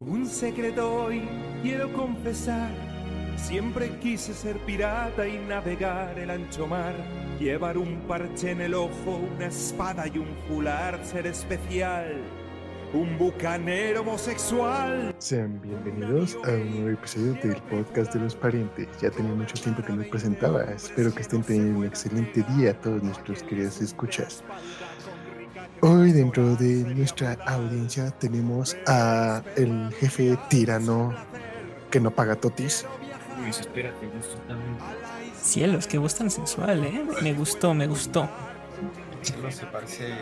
Un secreto hoy quiero confesar. Siempre quise ser pirata y navegar el ancho mar. Llevar un parche en el ojo, una espada y un fular, ser especial. Un bucanero homosexual. Sean bienvenidos a un nuevo episodio del podcast de los parientes. Ya tenía mucho tiempo que no presentaba. Espero que estén teniendo un excelente día todos nuestros queridos escuchas. Hoy dentro de nuestra audiencia tenemos a el jefe tirano que no paga totis. Luis, espérate, gusto también. Cielos, qué voz tan sensual, ¿eh? Me gustó, me gustó. Solo se parece.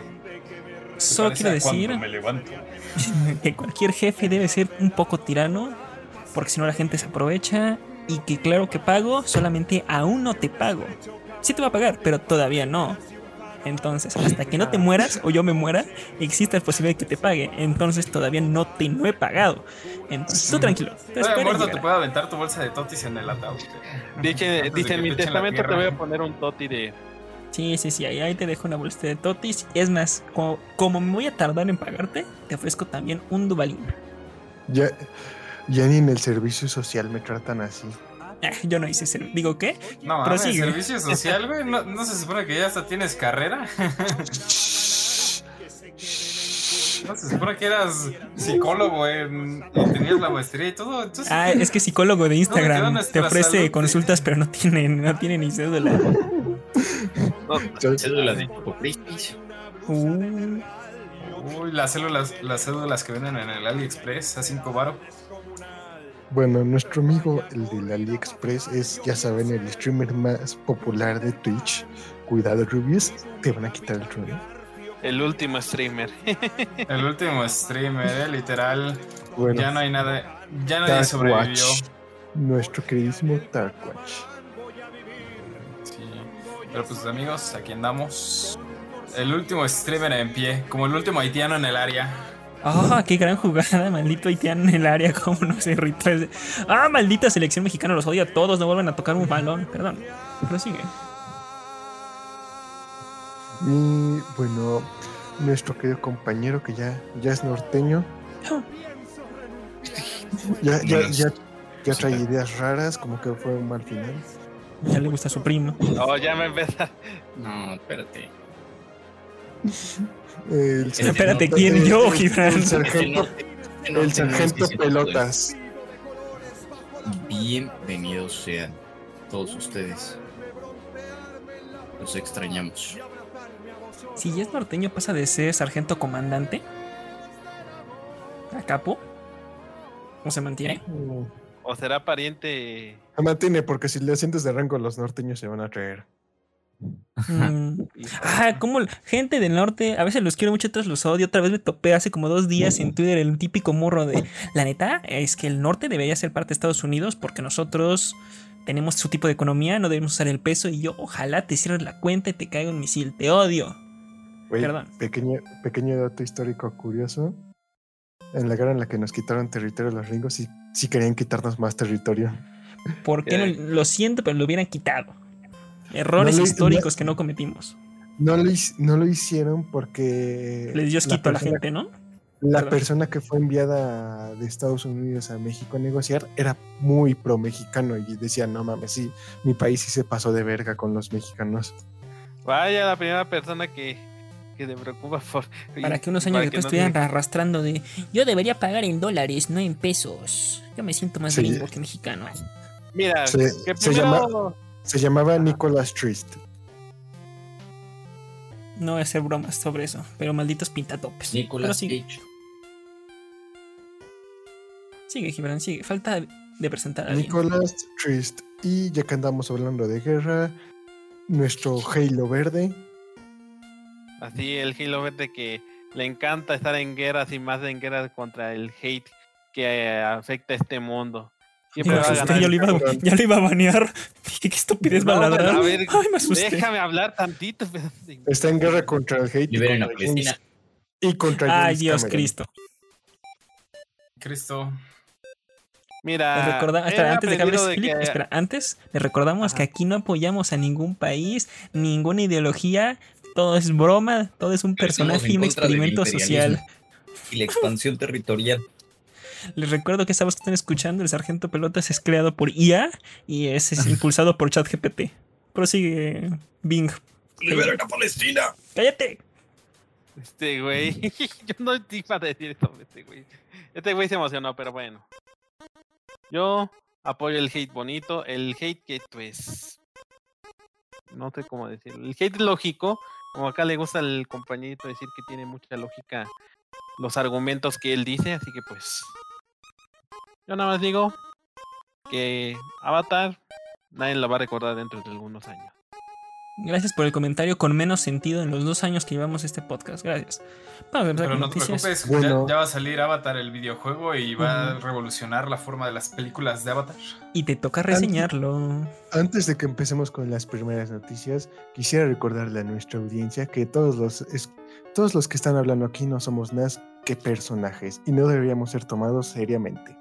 se Solo parece quiero decir me levanto. que cualquier jefe debe ser un poco tirano, porque si no la gente se aprovecha y que claro que pago, solamente aún no te pago. Sí te va a pagar, pero todavía no. Entonces, hasta que no te mueras o yo me muera, existe la posibilidad de que te pague. Entonces, todavía no te no he pagado. Entonces, tú tranquilo. Te muerto puedo aventar tu bolsa de totis en el ataúd. Dice, dice en mi testamento te voy a poner un toti de. Sí, sí, sí, ahí, ahí te dejo una bolsa de totis. Es más, como, como me voy a tardar en pagarte, te ofrezco también un dubalín. Ya, ya ni en el servicio social me tratan así. Ah, yo no hice ese. ¿Digo qué? No, mames, servicio social, güey. ¿No, no se supone que ya hasta tienes carrera? ¿No se supone que eras psicólogo en, y tenías la maestría y todo? Entonces, Ah, es que psicólogo de Instagram te ofrece salud? consultas, pero no tiene, no tiene ni cédula. No, Cédulas de. Uh, Uy, las células, las cédulas que venden en el AliExpress a 5 baro. Bueno, nuestro amigo, el del AliExpress, es, ya saben, el streamer más popular de Twitch. Cuidado, Rubius, te van a quitar el trono. el último streamer. El último streamer, eh, literal. Bueno, Ya no hay nada. Ya nadie Dark sobrevivió. Watch, nuestro queridísimo Darkwatch. Sí. Pero pues amigos, aquí andamos. El último streamer en pie, como el último haitiano en el área. Ah, qué gran jugada, maldito haitiano en el área, cómo no se irritó. ese- Ah, maldita selección mexicana, los odio a todos, no vuelven a tocar un balón. Perdón, prosigue. Y bueno, nuestro querido compañero que ya, ya es norteño. Ya, ya, ya, ya trae ideas raras, como que fue un mal final. Ya le gusta a su primo. Oh, ya me empieza. No, espérate. El Espérate, Espérate, ¿quién? Yo, Gibran. El sargento, el sargento Pelotas. Bienvenidos sean todos ustedes. Los extrañamos. Si ya es norteño, pasa de ser sargento comandante a capo. ¿O se mantiene? O será pariente. Se mantiene porque si le sientes de rango los norteños se van a traer. Mm. Ah, como gente del norte, a veces los quiero mucho, otros los odio. Otra vez me topé hace como dos días en Twitter el típico morro de la neta es que el norte debería ser parte de Estados Unidos porque nosotros tenemos su tipo de economía, no debemos usar el peso y yo ojalá te cierres la cuenta y te caiga un misil, te odio. Perdón. Pequeño, pequeño dato histórico curioso. En la guerra en la que nos quitaron territorio los ringos, sí, sí querían quitarnos más territorio. ¿Por qué no? Lo siento, pero lo hubieran quitado. Errores No le- históricos que no cometimos. No lo, hic- no lo hicieron porque... Les dio quito a la gente, ¿no? La Perdón. persona que fue enviada de Estados Unidos a México a negociar era muy pro mexicano y decía, no mames, sí, mi país sí se pasó de verga con los mexicanos. Vaya la primera persona que, que se preocupa por. Para que unos años después no estuvieran arrastrando de yo debería pagar en dólares, no en pesos. Yo me siento más Sí. gringo que mexicano. Mira, Se- que se primero. Se llamaba Nicholas Trist. No voy a hacer bromas sobre eso, pero malditos pintatopes. Pero Nicolas sigue, sigue, Gibran, sigue. Falta de presentar a alguien. Nicholas Trist. Y ya que andamos hablando de guerra, nuestro Halo verde. Así el Halo verde que le encanta estar en guerras y más en guerras contra el hate que eh, afecta a este mundo. Siempre Me va a asusté, ganar. ya, lo iba, cabrón. ya lo iba a banear. Dije, qué estupidez va a No, ladrar. a ver, Ay, me asusté. Déjame hablar tantito. Está en guerra contra el hate. y Liberen a contra Palestina. Y contra Ay, James Dios Cameron. Cristo. Cristo. Mira, recorda- espera, antes de que hables, de Philip, que- espera, antes les recordamos que aquí no apoyamos a ningún país, ninguna ideología, todo es broma, todo es un personaje y un experimento social. Y la expansión territorial. Les recuerdo que esta voz que están escuchando, el Sargento Pelotas, es creado por IA y es, es impulsado por ChatGPT. Prosigue Bing. ¡Liberen a Palestina! ¡Cállate! Este güey. Yo no iba a decir esto, este güey. Este güey se emocionó, pero bueno. Yo apoyo el hate bonito. El hate que, pues. No sé cómo decirlo. El hate lógico. Como acá le gusta al compañerito decir que tiene mucha lógica los argumentos que él dice. Así que, pues. Yo nada más digo que Avatar nadie lo va a recordar dentro de algunos años. Gracias por el comentario con menos sentido en los dos años que llevamos este podcast. Gracias. Vamos a empezar Pero con no te preocupes, Bueno. ya, ya va a salir Avatar el videojuego y va a revolucionar la forma de las películas de Avatar. Y te toca reseñarlo. Antes de que empecemos con las primeras noticias, quisiera recordarle a nuestra audiencia que todos los, es- todos los que están hablando aquí no somos más que personajes y no deberíamos ser tomados seriamente.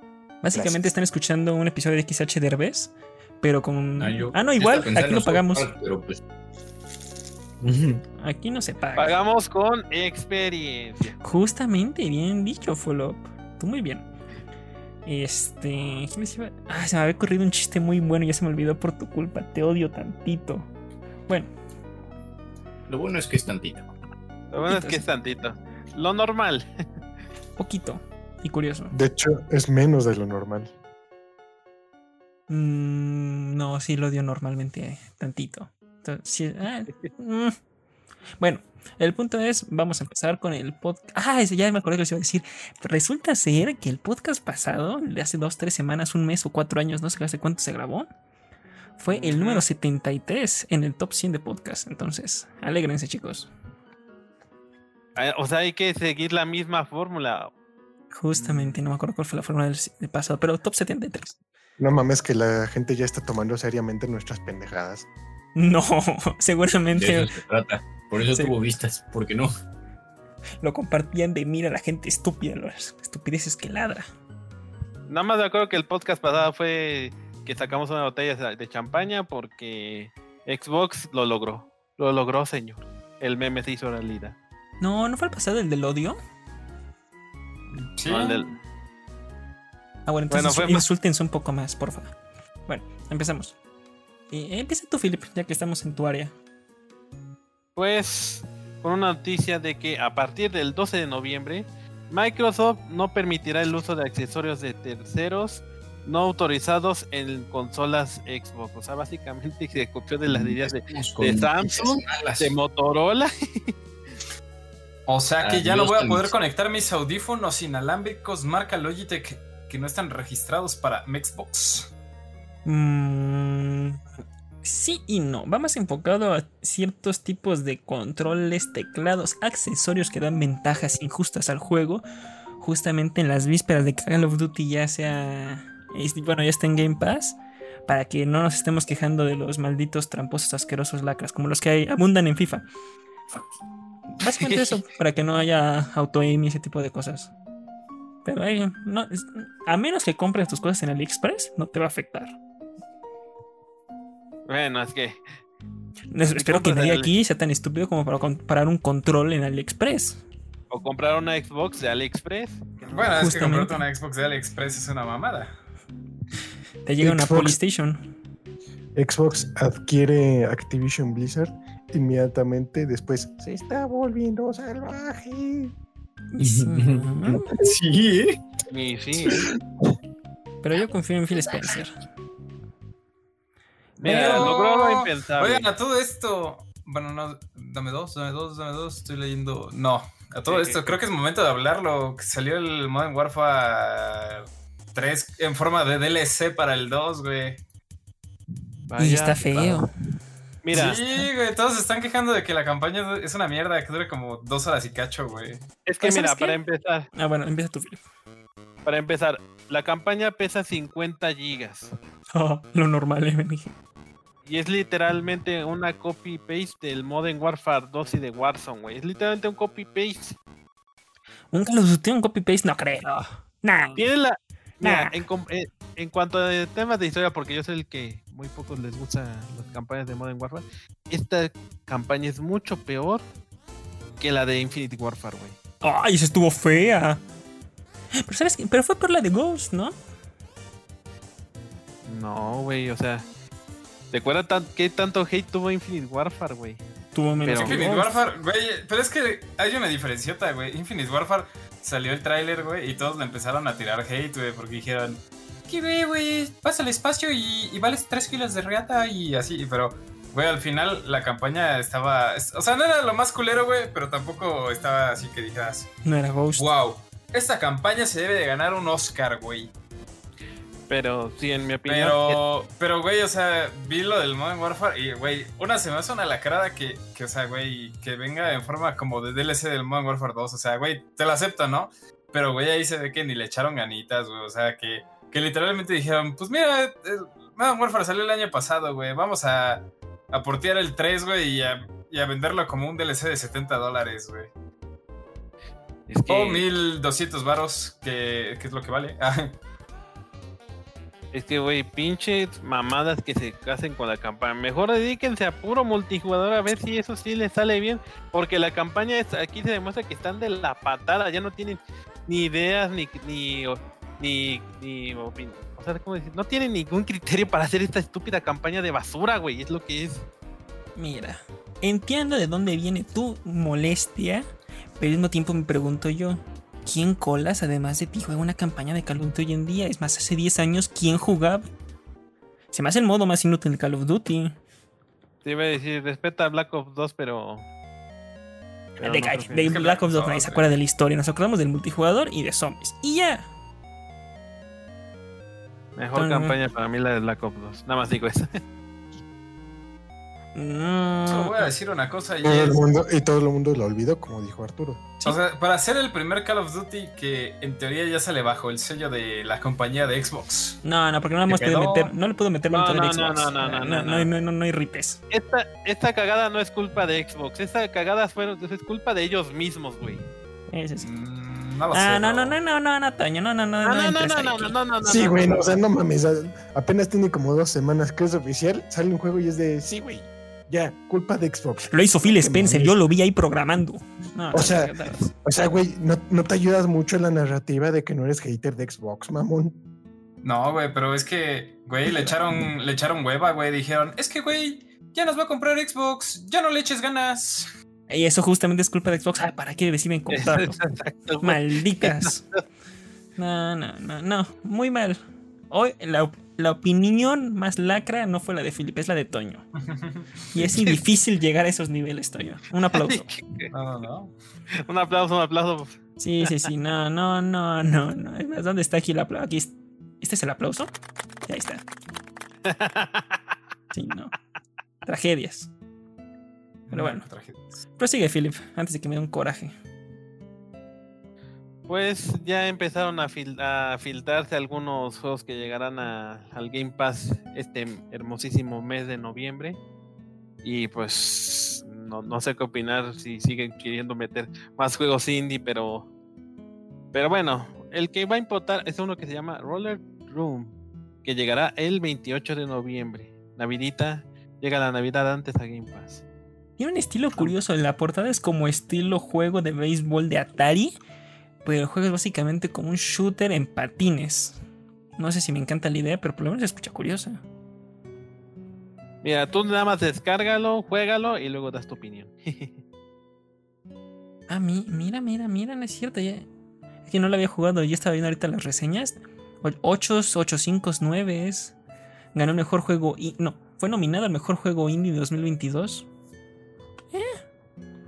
Básicamente Gracias. están escuchando un episodio de XH Derbez, pero con. Ah, yo- ah, no, igual, aquí lo pagamos. Pero pues. Aquí no se paga. Pagamos con experiencia. Justamente, bien dicho, Folop. Tú muy bien. Este. ¿qué les iba? Ah, se me había ocurrido un chiste muy bueno y ya se me olvidó por tu culpa. Te odio tantito. Bueno, Lo bueno es que es tantito. Lo bueno es que es tantito. Lo normal. poquito y curioso. De hecho, es menos de lo normal. Mm, no, sí lo odio normalmente tantito. Entonces, sí, ah, mm. Bueno, el punto es, vamos a empezar con el podcast. Ah, ese ya me acordé que les iba a decir. Resulta ser que el podcast pasado, de hace dos, tres semanas, un mes o cuatro años, no sé hace cuánto se grabó, fue el número 73 en el top 100 de podcast. Entonces, alégrense, chicos. Ah, O sea, hay que seguir la misma fórmula. Justamente, no me acuerdo cuál fue la forma del del pasado, pero top 73. No mames que la gente ya está tomando seriamente nuestras pendejadas. No, De seguramente eso se trata. Por eso Sí. tuvo vistas, porque no. lo compartían de mira la gente estúpida, las estupideces que ladra. Nada más me acuerdo que el podcast pasado fue que sacamos una botella de champaña porque Xbox lo logró. Lo logró, señor. El meme se hizo realidad. No, ¿no fue el pasado el del odio? Sí. No, el del- Ah, bueno, entonces Bueno, fue un poco más, porfa. Bueno, empezamos. Eh, empieza tú, Philip, ya que estamos en tu área. Pues con una noticia de que a partir del 12 de noviembre, Microsoft no permitirá el uso de accesorios de terceros no autorizados en consolas Xbox. O sea, básicamente se copió de las ideas de, Samsung, de Motorola. O sea que ya no voy a poder conectar mis audífonos inalámbricos marca Logitech que no están registrados para Xbox. Mm, sí y no. Va más enfocado a ciertos tipos de controles, teclados, accesorios que dan ventajas injustas al juego. Justamente en las vísperas de que Call of Duty ya sea. es- Bueno, ya está en Game Pass. Para que no nos estemos quejando de los malditos tramposos asquerosos lacras, como los que hay, abundan en FIFA. Básicamente eso, para que no haya auto-aim y ese tipo de cosas. Pero ahí, no, es- a menos que compres tus cosas en AliExpress, no te va a afectar. Bueno, es que Es- Espero que nadie aquí sea tan estúpido como para comprar un control en AliExpress. o comprar una Xbox de AliExpress. Bueno, es que comprarte una Xbox de AliExpress es una mamada. Te llega una Xbox. Polystation. Xbox adquiere Activision Blizzard inmediatamente después se está volviendo salvaje. Sí. Sí, ¿eh? Y sí. Pero yo confío en Phil Spencer. Mira, Pero- logró lo impensable. Oigan, a todo esto. Bueno, no, dame dos, dame dos, dame dos. Estoy leyendo. No, a todo ¿Qué, esto, creo que es momento de hablarlo. que Salió el Modern Warfare 3 en forma de DLC para el 2, güey. Vaya, y está feo. Mira, Sí, güey, todos se están quejando de que la campaña es una mierda, que dura como dos horas y cacho, güey. es que ¿Sabes mira, qué? para empezar, Ah, bueno, empieza tú, Philip. para empezar, la campaña pesa 50 gigas. Oh, lo normal, eh, dije. Y es literalmente una copy-paste del Modern Warfare 2 y de Warzone, güey. Es literalmente un copy-paste. Un Call of Duty, un copy-paste, no creo. Nah. Tiene la... Mira, Nah. en, com- eh, en cuanto a temas de historia, porque yo soy el que muy pocos les gusta las campañas de Modern Warfare, esta campaña es mucho peor que la de Infinity Warfare, güey. Ay, esa estuvo fea. Pero sabes qué? pero fue por la de Ghost, ¿no? No, güey, o sea. ¿Te acuerdas tan- qué tanto hate tuvo Infinite Warfare, güey? Tuvo menos Pero- que Infinite. Warfare, güey, pero es que hay una diferenciota, güey. Infinite Warfare salió el tráiler, güey, y todos le empezaron a tirar hate, güey, porque dijeron, ¿qué güey, güey? Pasa el espacio y, y vales 3 kilos de reata y así, pero, güey, al final la campaña estaba, es- o sea, no era lo más culero, güey, pero tampoco estaba así que dijeras, No era Ghost. wow, esta campaña se debe de ganar un Oscar, güey. Pero sí, en mi opinión. Pero, pero, güey, o sea, vi lo del Modern Warfare y, güey, una se me hace una lacrada que, que, o sea, güey, que venga en forma como de DLC del Modern Warfare 2. O sea, güey, te lo acepto, ¿no? Pero, güey, ahí se ve que ni le echaron ganitas, güey. O sea, que, que literalmente dijeron, pues mira, el Modern Warfare salió el año pasado, güey. Vamos a, a portear el 3, güey, y a, y a venderlo como un DLC de 70 dólares, güey. es que, O 1200 varos, que, que es lo que vale. Es que, güey, pinches mamadas que se casen con la campaña. Mejor dedíquense a puro multijugador a ver si eso sí les sale bien. Porque la campaña es, aquí se demuestra que están de la patada. Ya no tienen ni ideas, ni. ni, ni, ni o sea, ¿cómo decir? No tienen ningún criterio para hacer esta estúpida campaña de basura, güey. Es lo que es. Mira, entiendo de dónde viene tu molestia, pero al mismo tiempo me pregunto yo, ¿quién colas además de ti juega una campaña de Call of Duty hoy en día? Es más, hace 10 años, ¿quién jugaba? Se me hace el modo más inútil de Call of Duty. Te iba a decir, respeta a Black Ops 2, pero. pero de no Black Ops 2 Black nadie se acuerda de la historia, nos acordamos del multijugador y de zombies. Y ya. Mejor campaña para mí la de Black Ops 2. Nada más digo eso. Mm, solo voy a decir una cosa y Todo el es... mundo, y todo el mundo lo olvidó, como dijo Arturo. O sea, para ser el primer Call of Duty que en teoría ya sale bajo el sello de la compañía de Xbox. No, no, porque no le hemos ¿Qué podido quedó? meter, no le puedo meter No, de no, no, Xbox. no, no, no, no, no, no, no, no hay ripes. Esta, esta cagada no es culpa de Xbox. Esta cagada fue, es culpa de ellos mismos, güey. Ese sí. Mm, no lo sé. Ah, no, no, no, no, no, no, Toño, no, no, no, Ah, no, no, no, no, no, no, no, no, no. Sí, no, güey, no. no, o sea, no mames. Apenas tiene como dos semanas que es oficial. Sale un juego y es de, sí, güey. Ya, culpa de Xbox. Lo hizo Phil Spencer, yo lo vi ahí programando. No, O sea, no, no, no. O sea, güey, no, no te ayudas mucho en la narrativa de que no eres hater de Xbox, mamón. No, güey, pero es que, güey, le echaron, le echaron hueva, güey. Dijeron, es que, güey, ya nos va a comprar Xbox, ya no le eches ganas. Y eso justamente es culpa de Xbox. Ah, ¿para qué deciden comprarlo? Malditas. No, no, no, no. Muy mal. Hoy la, la opinión más lacra no fue la de Philip, es la de Toño. Y es difícil llegar a esos niveles, Toño. Un aplauso. No, no, no. Un aplauso, un aplauso. Sí, sí, sí. No, no, no, no, no. Es más, ¿dónde está aquí el aplauso? Aquí es- ¿Este es el aplauso? Y ahí está. Sí, no. Tragedias. Pero bueno. Tragedias. Prosigue, Philip, antes de que me dé un coraje. Pues ya empezaron a, fil- a filtrarse algunos juegos que llegarán a- al Game Pass este hermosísimo mes de noviembre. Y pues no, no sé qué opinar si siguen queriendo meter más juegos indie, pero. Pero bueno, el que va a importar es uno que se llama Roller Room, que llegará el 28 de noviembre. Navidita, llega la Navidad antes a Game Pass. Tiene un estilo curioso. La portada es como estilo juego de béisbol de Atari. Pero el juego es básicamente como un shooter en patines. No sé si me encanta la idea, pero por lo menos se escucha curiosa. Mira, tú nada más descárgalo, juégalo y luego das tu opinión. Ah, mi- mira, mira, mira, no es cierto. Ya... Es que no lo había jugado. Yo estaba viendo ahorita las reseñas. 8, 8, 5, 9. Ganó el mejor juego. Y no, fue nominado al mejor juego indie de 2022.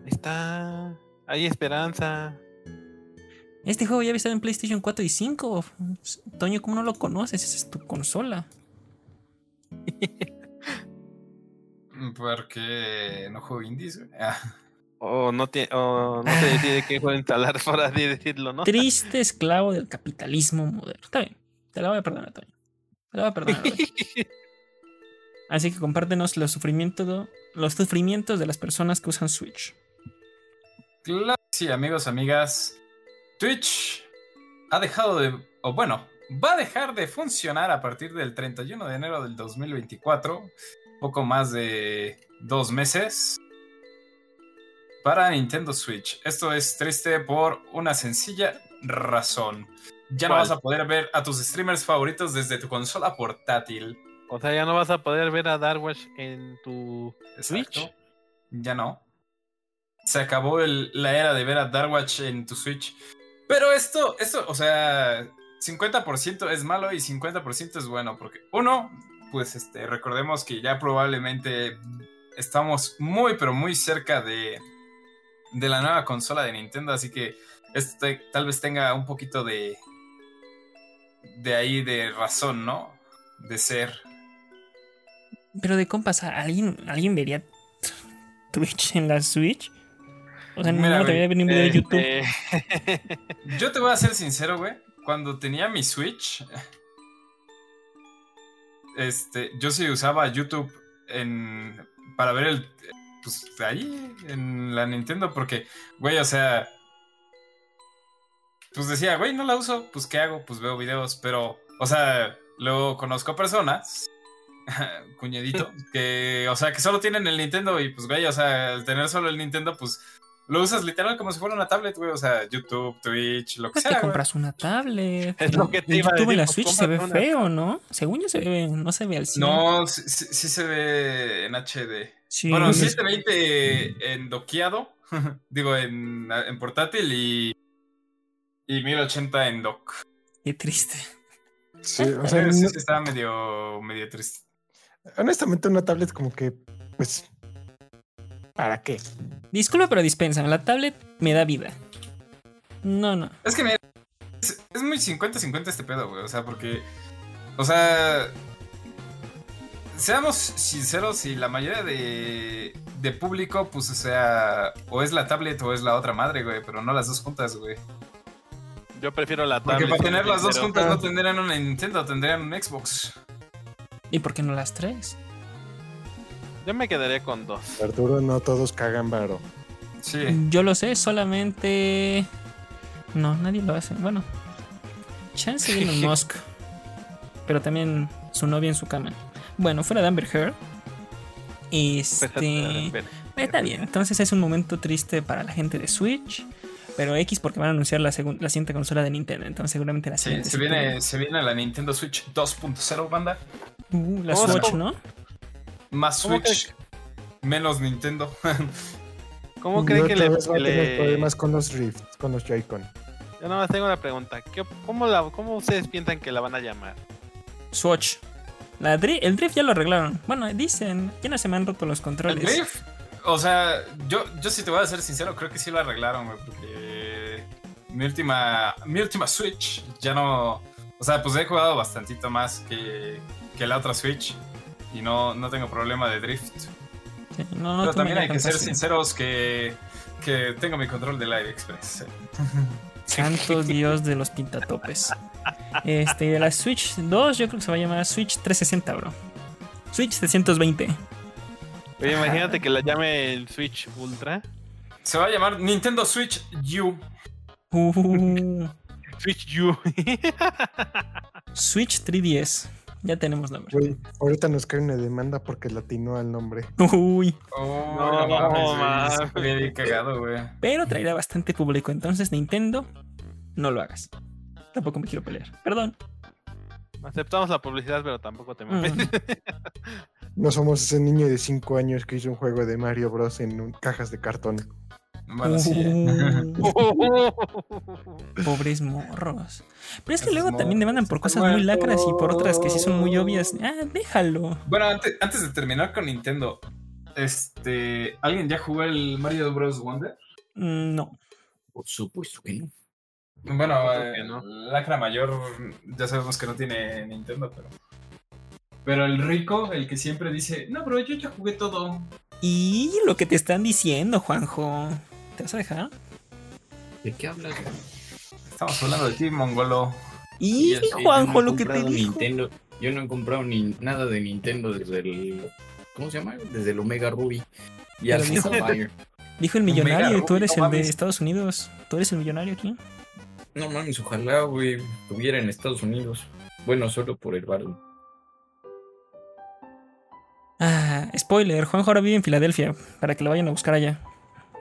Está. Hay esperanza. Este juego ya había estado en PlayStation 4 y 5. Toño, ¿cómo no lo conoces? Esa es tu consola. Porque no juego indies. Ah. O no te, o no te decide qué juego instalar por así decirlo, ¿no? Triste esclavo del capitalismo moderno. Está bien, te la voy a perdonar, Toño. Te la voy a perdonar. Así que compártenos los sufrimientos, los sufrimientos de las personas que usan Switch. Claro, que sí, amigos, amigas. Twitch ha dejado de. O bueno, va a dejar de funcionar a partir del 31 de enero del 2024. Poco más de dos meses. Para Nintendo Switch. Esto es triste por una sencilla razón. ya no vas a poder ver a tus streamers favoritos desde tu consola portátil. O sea, ya no vas a poder ver a Darwash en tu Switch. Ya no. Se acabó el- la era de ver a Darkwatch en tu Switch. Pero esto, esto, o sea, 50% es malo y 50% es bueno. Porque, uno, pues este, recordemos que ya probablemente estamos muy, pero muy cerca de, de la nueva consola de Nintendo. Así que esto tal vez tenga un poquito de. de ahí de razón, ¿no? De ser. Pero de compas, ¿alguien, ¿alguien vería Twitch en la Switch? O sea, Mira, no te un video de eh, YouTube. Eh, Yo te voy a ser sincero, güey. Cuando tenía mi Switch, este, yo sí usaba YouTube en para ver el, pues ahí en la Nintendo, porque, güey, o sea, pues decía, güey, no la uso, pues qué hago, pues veo videos, pero, o sea, luego conozco personas, cuñadito, que, o sea, que solo tienen el Nintendo y, pues, güey, o sea, al tener solo el Nintendo, pues lo usas literal como si fuera una tablet, güey. O sea, YouTube, Twitch, lo que Pues sea. te compras una tablet. Es lo que te iba a YouTube en decir, la pues, Switch se ve feo, ¿no? Según yo se ve, no se ve al 100. No, sí, sí- sí se ve en HD. Sí, Bueno, pues, 720 en doqueado, digo, en, en portátil y, y 1080 en dock. Qué triste. Sí, o sea, sí estaba medio, medio triste. honestamente una tablet como que, pues, ¿para qué? Disculpa, pero dispensa. La tablet me da vida. No, no. Es que mira, es, es muy 50-50 este pedo, güey. O sea, porque, o sea, seamos sinceros y la mayoría de, de público, pues, o sea, o es la tablet o es la otra madre, güey, pero no las dos juntas, güey. Yo prefiero la Porque tablet. para tener las dos juntas no tendrían una Nintendo, tendrían un Xbox. ¿Y por qué no las tres? Yo me quedaría con dos. Arturo, no todos cagan varo. Sí. Yo lo sé, solamente. No, nadie lo hace. Bueno, chance de Elon Musk. Pero también su novia en su cama. Bueno, fuera de Amber Heard. Este. Está bien, entonces es un momento triste para la gente de Switch. Pero X porque van a anunciar la, la siguiente consola de Nintendo. Entonces seguramente la Sí, siguiente. se viene, se viene la Nintendo Switch 2.0, banda. Uh, la ¿Cómo se- Switch, ¿no? Más ¿Cómo que- Switch, menos Nintendo. ¿Cómo creen que le, que a tener le- problemas con los Rift, con los Joy-Con. Yo nada más tengo una pregunta. ¿Qué- cómo, la, ¿Cómo ustedes piensan que la van a llamar? Swatch. La dri- el drift ya lo arreglaron. Bueno, dicen, ya no se me han roto los El controles. Drift, o sea, yo, yo sí te voy a ser sincero, creo que sí lo arreglaron, güey, porque mi última, mi última Switch ya no, o sea, pues he jugado bastantito más que, que la otra Switch y no, no tengo problema de Drift. Sí, no, no Pero también hay que ser sinceros que, que tengo mi control del Air Express. Santo Dios de los pintatopes. Este, de la Switch 2, yo creo que se va a llamar Switch 360, bro. Switch 720. Oye, imagínate que la llame el Switch Ultra. Se va a llamar Nintendo Switch U. Uh, Switch U. Switch 3DS. Ya tenemos nombre. Güey, ahorita nos cae una demanda porque latinó al nombre. Uy, Oh, No, no, mames, bien cagado, güey. pero traerá bastante público. Entonces, Nintendo, no lo hagas. Tampoco me quiero pelear. Perdón. Aceptamos la publicidad, pero tampoco te Mm. metes. No somos ese niño de 5 años que hizo un juego de Mario Bros. en un- cajas de cartón. Bueno, sí. Uh, pobres morros. Pero es que Esos luego también demandan por cosas muy lacras y por otras que sí son muy obvias. Ah, déjalo. Bueno, antes, antes de terminar con Nintendo, este, ¿alguien ya jugó el Mario Bros. Wonder? Mm, No. Por supuesto que no. Bueno, eh, no. Lacra Mayor, ya sabemos que no tiene Nintendo, pero. Pero el rico, el que siempre dice, no, bro, yo ya jugué todo. Y lo que te están diciendo, Juanjo. ¿Te vas a dejar? ¿De qué hablas? Estamos hablando de ti, mongolo. Y Juanjo, no he lo que te comprado dijo. Nintendo. Yo no he comprado ni nada de Nintendo desde el. ¿Cómo se llama? Desde el Omega Ruby. Y hasta dijo-. Dijo el millonario tú Ruby, eres no el de mames. Estados Unidos. Tú eres el millonario aquí. No mames, ojalá, güey, estuviera en Estados Unidos. Bueno, solo por el barrio. Ah, spoiler, Juanjo ahora vive en Filadelfia, para que lo vayan a buscar allá.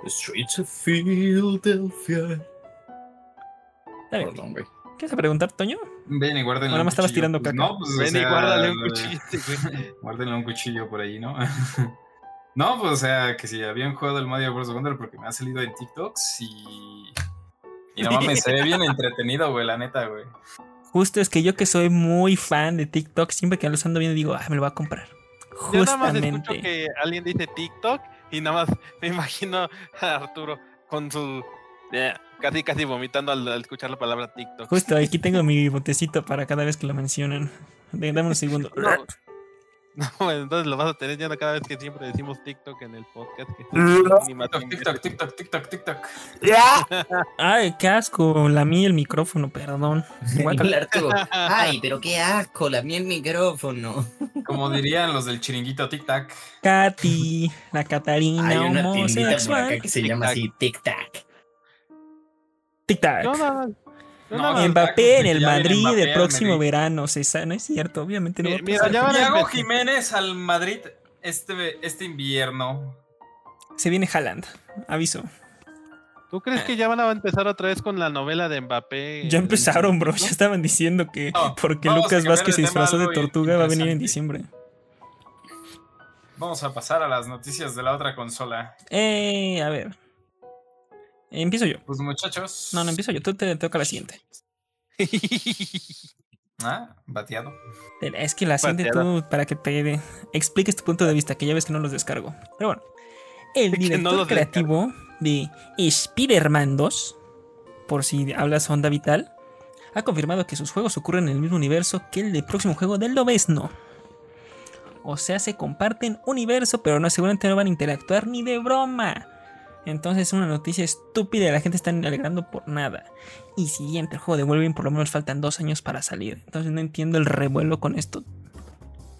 The streets of Philadelphia. Perdón, güey. ¿Qué vas a preguntar, Toño? Ven y guárdenle Ahora un me estabas cuchillo. tirando caca. No, pues, o Ven y guárdale un cuchillo, güey. Guárdenle un cuchillo por ahí, ¿no? no, pues o sea, que si habían jugado el Mario Bros. Wonder porque me ha salido en TikToks y. Y no mames, se ve bien entretenido, güey, la neta, güey. Justo es que yo que soy muy fan de TikTok, siempre que lo ando viendo digo, ah, me lo voy a comprar. Yo nada más escucho Justamente. que alguien dice TikTok y nada más me imagino a Arturo con su. eh, casi, casi vomitando al, al escuchar la palabra TikTok. Justo aquí tengo mi botecito para cada vez que lo mencionan. Dame un segundo. No, no, entonces lo vas a tener ya cada vez que siempre decimos TikTok en el podcast. que- TikTok, TikTok, TikTok, TikTok, TikTok. Ay, qué asco. La mía el micrófono, perdón. El Arturo, Ay, pero qué asco, la mía el micrófono. Como dirían los del chiringuito Tic-Tac. Katy, la Catarina Hay una homosexual. acá que se llama así Tic Tac. No, Mbappé en el Madrid Mbappé el próximo Madrid. verano. Sa- no es cierto, obviamente no. va a Mira, ya van a Thiago empezar. Jiménez al Madrid este, este invierno. Se viene Haaland, aviso. ¿Tú crees que ya van a empezar otra vez con la novela de Mbappé? Ya empezaron, bro. Ya estaban diciendo que No, porque Lucas Vázquez se disfrazó de tortuga va a venir en diciembre. Vamos a pasar a las noticias de la otra consola. Eh, a ver. Empiezo yo. Pues muchachos. No, no empiezo yo. Tú te toca la siguiente. Ah, bateado. Es que la siguiente tú, para que te expliques tu punto de vista, que ya ves que no los descargo. Pero bueno. El no director creativo de Spider-Man 2, por si hablas onda vital, ha confirmado que sus juegos ocurren en el mismo universo que el del próximo juego del Lobezno. O sea, se comparten universo, pero no seguramente no van a interactuar ni de broma. Entonces es una noticia estúpida y la gente está alegrando por nada. Y siguiente, el juego de Wolverine por lo menos faltan dos años para salir. Entonces no entiendo el revuelo con esto.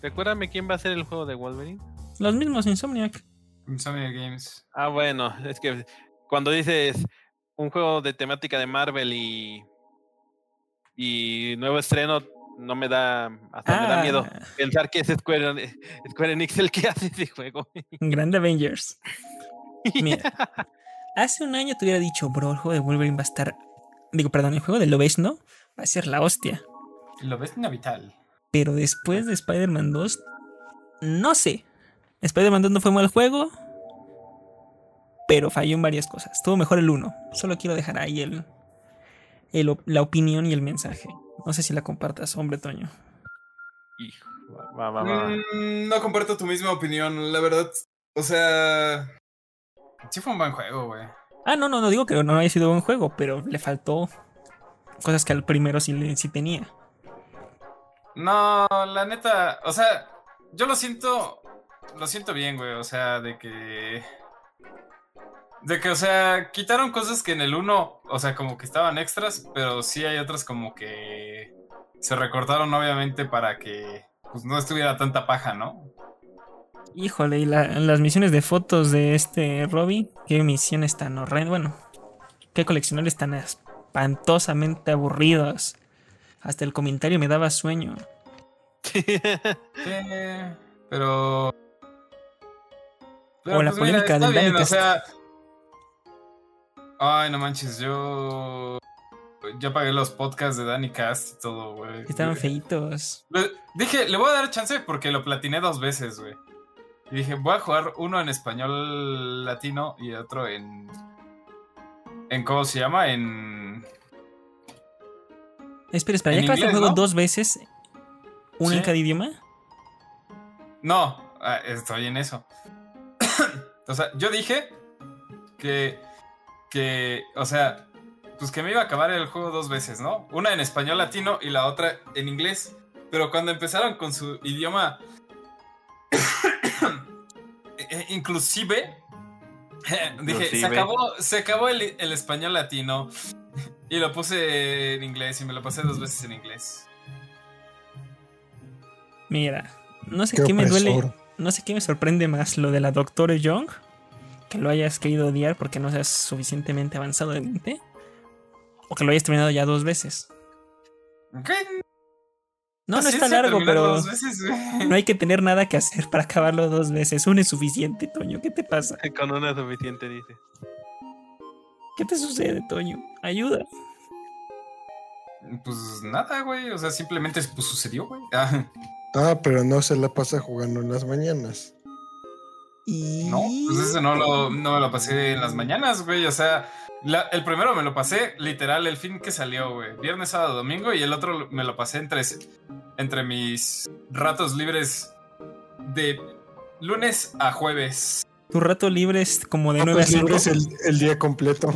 Recuérdame quién va a ser el juego de Wolverine. Los mismos Insomniac. Insomnia Games. Ah, bueno, es que cuando dices un juego de temática de Marvel y y nuevo estreno, no me da, hasta me da miedo Ah, pensar que es Square, Square Enix el que hace ese juego. Grand Avengers. Mira, hace un año te hubiera dicho, bro, el juego de Wolverine va a estar. Digo, perdón, el juego de Lobezno va a ser la hostia. Lo ves vital. Pero después de Spider-Man 2, no sé. Spider-Man 2 no fue mal juego, pero falló en varias cosas. Estuvo mejor el 1. Solo quiero dejar ahí el, el la opinión y el mensaje. No sé si la compartas, hombre Toño. Hijo, va, va, va, va. Mm, no comparto tu misma opinión, la verdad. O sea. Sí fue un buen juego, güey. Ah, no, no, no digo que no haya sido buen juego, pero le faltó cosas que al primero sí, sí tenía. No, la neta, o sea, yo lo siento, lo siento bien, güey, o sea, de que... De que, o sea, quitaron cosas que en el 1, o sea, como que estaban extras, pero sí hay otras como que se recortaron obviamente para que pues no estuviera tanta paja, ¿no? Híjole, y la- las misiones de fotos de este Robbie, qué misiones tan horrendas. Bueno, qué coleccionables tan espantosamente aburridos. Hasta el comentario me daba sueño. Sí, pero... O la polémica está del bien, o sea... Ay, no manches, yo... Ya pagué los podcasts de Danny Cast y todo, güey. Estaban feitos. Dije, le voy a dar chance porque lo platiné dos veces, güey. Y dije, voy a jugar uno en español latino y otro en. ¿En cómo se llama? En. Espera, espera, ¿ya En acabaste el juego ¿no? dos veces? ¿Una en Sí. cada idioma? No, ah, estoy en eso. o sea, yo dije que. Que. O sea, pues que me iba a acabar el juego dos veces, ¿no? Una en español latino y la otra en inglés. Pero cuando empezaron con su idioma. Eh, inclusive. Dije, se acabó, se acabó el, el español latino. Y lo puse en inglés y me lo pasé dos veces en inglés. Mira, no sé Qué qué, me duele. No sé qué me sorprende más, lo de la Doctora Young. Que lo hayas querido odiar porque no seas suficientemente avanzado de mente. O que lo hayas terminado ya dos veces. ¿Ok? No, no está largo, pero dos veces, güey. no hay que tener nada que hacer para acabarlo dos veces. Uno es suficiente, Toño. ¿Qué te pasa? Con una suficiente, dice. ¿Qué te sucede, Toño? Ayuda. Pues nada, güey. O sea, simplemente pues, sucedió, güey. Ah, Ah, pero no se la pasa jugando en las mañanas. Y... no, pues ese no, lo, no me lo pasé en las mañanas, güey. O sea, la- el primero me lo pasé literal el fin que salió, güey. Viernes, sábado, domingo. Y el otro me lo pasé entre, entre mis ratos libres de lunes a jueves. Tu rato libre es como de Ah, 9 a pues 5. libres el, el día completo.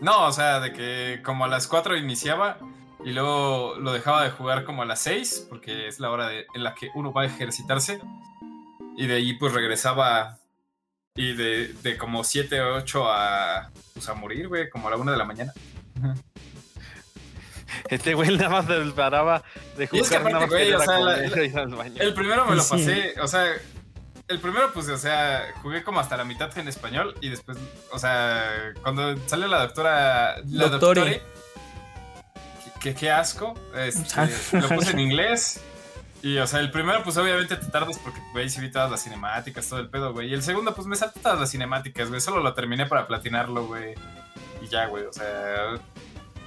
No, o sea, de que como a las 4 iniciaba y luego lo dejaba de jugar como a las 6, porque es la hora de- en la que uno va a ejercitarse. Y de ahí pues regresaba y de, de como 7 o 8 a, pues, a morir, güey, como a la 1 de la mañana. Este güey nada más se paraba de Y es que jugar, nada aparte, más güey, quería o sea, la- comer la- y baño. El primero me lo Sí. pasé, o sea, el primero pues, o sea, jugué como hasta la mitad en español y después, o sea, cuando sale la doctora, la doctore, que qué asco, este, Ah. lo puse en inglés. Y, o sea, el primero, pues obviamente te tardas porque, güey, sí vi todas las cinemáticas, todo el pedo, güey. Y el segundo, pues me salté todas las cinemáticas, güey. Solo lo terminé para platinarlo, güey. Y ya, güey, o sea.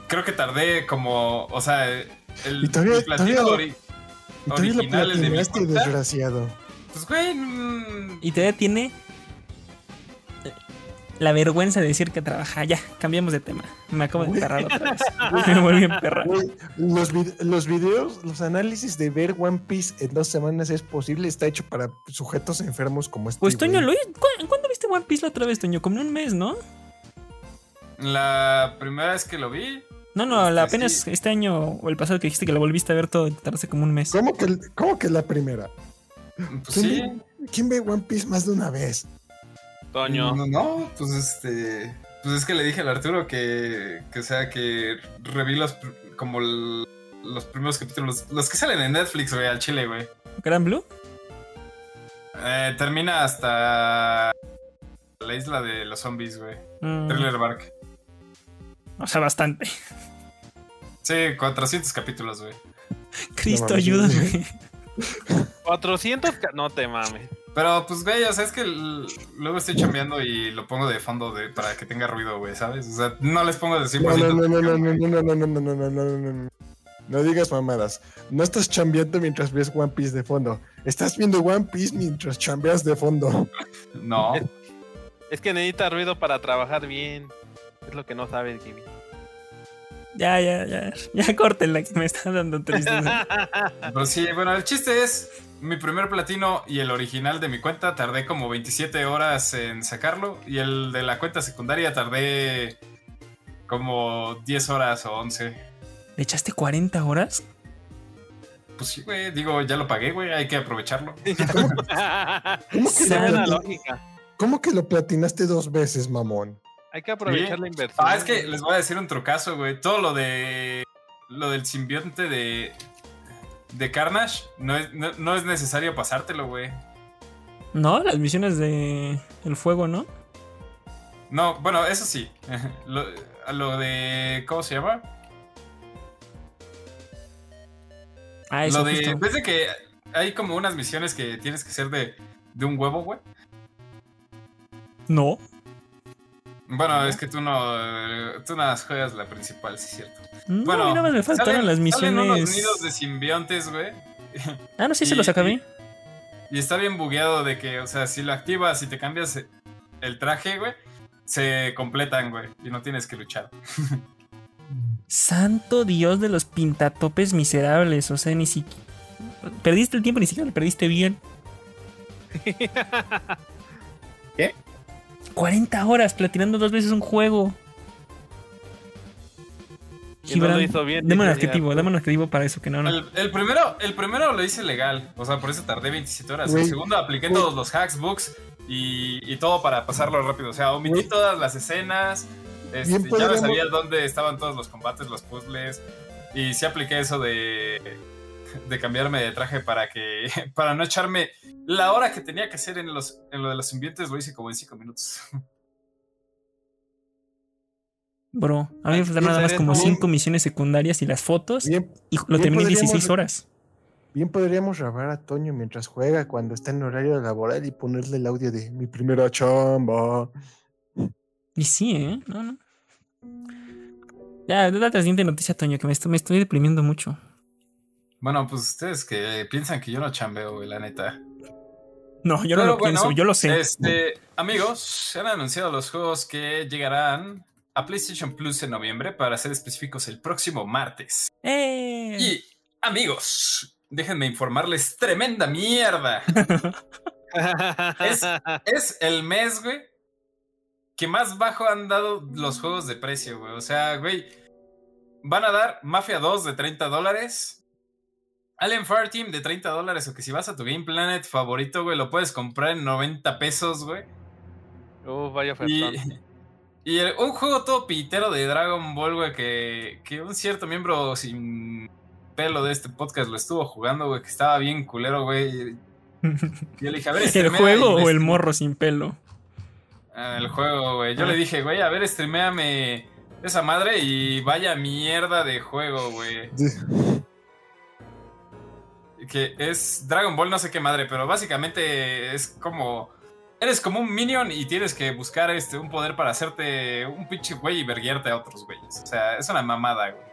Creo que tardé como, o sea, el, Y todavía- el platino todavía- ori- Y todavía lo Original, el de mi cuenta. desgraciado. Pues, güey. mm, Y todavía tiene la vergüenza de decir que trabaja. Ya, cambiamos de tema. Me acabo de emperrar otra vez. Me volví a los, vid- los videos, los análisis de ver One Piece en dos semanas es posible, está hecho para sujetos enfermos como este. Pues Toño. ¿lo, ¿cu- ¿cuándo viste One Piece la otra vez, Toño? Como en un mes, ¿no? La primera vez que lo vi. No, no, la Este, apenas sí. este año o el pasado que dijiste que lo volviste a ver todo, tardaste como un mes. ¿Cómo que, ¿Cómo que la primera? Pues ¿Quién, sí. ve, quién ve One Piece más de una vez? Toño. No, no, pues este. Pues es que le dije al Arturo que. Que o sea, que reví los. Como el- los primeros capítulos. Los que salen en Netflix, güey, al chile, güey. ¿Gran Blue? Eh, termina hasta. La isla de los zombies, güey. Mm, Thriller Bark. o sea, bastante. Sí, 400 capítulos, güey. Cristo, ayúdame. 400. ca- No te mames. Pero pues, güey, o sea, es que luego estoy chambeando y lo pongo de fondo de, para que tenga ruido, güey, ¿sabes? O sea, no les pongo de 100%. No, no, no, no, no, no, güey. no, no, no, no, no, no, no, no, no. No digas mamadas. No estás chambeando mientras ves One Piece de fondo. Estás viendo One Piece mientras chambeas de fondo. No. Es que necesita ruido para trabajar bien. Es lo que no sabes, Jimmy. Ya, ya, ya. Ya córtenla que me está dando tristeza. Pero sí, bueno, el chiste es mi primer platino y el original de mi cuenta tardé como 27 horas en sacarlo y el de la cuenta secundaria tardé como 10 horas o 11. ¿Le echaste 40 horas? Pues sí, güey, digo, ya lo pagué, güey, hay que aprovecharlo. ¿Cómo que, lo lógica. ¿Cómo que lo platinaste dos veces, mamón? Hay que aprovechar Sí. la inversión. Ah, es que les voy a decir un trucazo, güey. Todo lo de. Lo del simbionte de. De Carnage no es, no, no es necesario pasártelo, güey. No, las misiones de el fuego, ¿no? No, bueno, eso sí. lo, lo de. ¿Cómo se llama? Ah, eso lo de. justo. ¿Ves de que hay como unas misiones que tienes que hacer de, de un huevo, güey? No. Bueno, es que tú no. Tú no juegas la principal, sí es cierto. No, Bueno, a mí nada más me faltaron salen- las Salen unos misiones. nidos de simbiontes, güey. Ah, no, sí se y- los acabé. Y está bien bugueado de que, o sea, si lo activas y te cambias el traje, güey, se completan, güey, y no tienes que luchar. Santo Dios de los pintatopes miserables. O sea, ni siquiera. Perdiste el tiempo, ni siquiera lo perdiste bien. ¿Qué? 40 horas platinando dos veces un juego. Y no lo Gibran, hizo bien, dame un adjetivo, ya, dame un adjetivo para eso, que no, no. El, el primero, el primero lo hice legal, o sea, por eso tardé 27 horas. El segundo apliqué todos los hacks, books y, y todo para pasarlo rápido. O sea, omití todas las escenas, este, ya me podríamos- sabía dónde estaban todos los combates, los puzzles, y sí apliqué eso de, de cambiarme de traje para que para no echarme la hora que tenía que hacer en, los, en lo de los ambientes, lo hice como en 5 minutos. Bro, a mí me faltaron nada más como como- 5 misiones secundarias y las fotos. Bien, Y lo terminé en podríamos- 16 horas. bien podríamos grabar a Toño mientras juega cuando está en horario laboral y ponerle el audio de mi primera chamba. Y sí, ¿eh? No, no. Ya, date la siguiente noticia, Toño, que me estoy, me estoy deprimiendo mucho. Bueno, pues ustedes que piensan que yo no chambeo, la neta. No, yo no lo bueno, pienso, yo lo sé. Este, amigos, se han anunciado los juegos que llegarán a PlayStation Plus en noviembre, para ser específicos, el próximo martes. ¡Eh! Y, amigos, déjenme informarles tremenda mierda. Es- Es el mes, güey, que más bajo han dado los juegos de precio, güey. O sea, güey, van a dar Mafia 2 de 30 dólares. Alien Fire Team de 30 dólares, o que si vas a tu Game Planet favorito, güey, lo puedes comprar en 90 pesos, güey. Uh, vaya ofertón. y el- un juego todo pitero de Dragon Ball, güey, que, que un cierto miembro sin pelo de este podcast lo estuvo jugando, güey, que estaba bien culero, güey. Y yo le dije, a ver, ¿El streamea", juego y me o el morro sin pelo? Ah, el juego, güey. Yo Ah. le dije, güey, a ver, streameame esa madre y vaya mierda de juego, güey. Que es Dragon Ball, no sé qué madre, pero básicamente es como. Eres como un minion y tienes que buscar este, un poder para hacerte un pinche güey y verguiarte a otros güeyes. O sea, es una mamada, güey.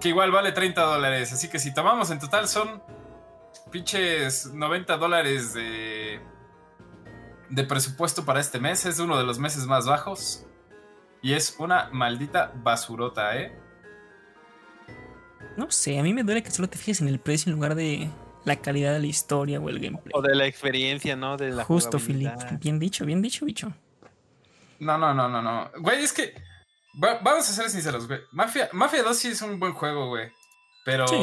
Que igual vale 30 dólares. Así que si tomamos en total son pinches 90 dólares de, de presupuesto para este mes. Es uno de los meses más bajos. Y es una maldita basurota, ¿eh? No sé, a mí me duele que solo te fijes en el precio en lugar de la calidad de la historia o el gameplay. O de la experiencia, ¿no? De la Justo, Philip. Bien dicho, bien dicho, bicho. No, no, no, no, no. Güey, es que. va- vamos a ser sinceros, güey. Mafia, Mafia 2 sí es un buen juego, güey. Pero. Sí.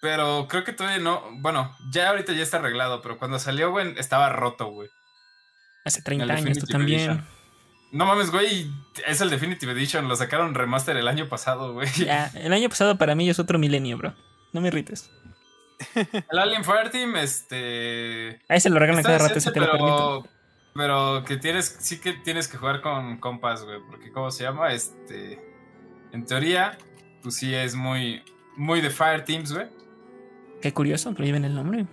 Pero creo que todavía no. Bueno, ya ahorita ya está arreglado, pero cuando salió, güey, estaba roto, güey. Hace 30 El años, tú también. Edition. No mames, güey. Es el Definitive Edition. Lo sacaron remaster el año pasado, güey. Ya, el año pasado para mí es otro milenio, bro. No me irrites. El Alien Fireteam, este. A ese lo regalan cada rato, ese te lo permito. pero, pero que tienes, sí que tienes que jugar con compas, güey, porque ¿cómo se llama? Este, en teoría, pues sí es muy, muy de Fire Teams, güey. Qué curioso lo lleven el nombre.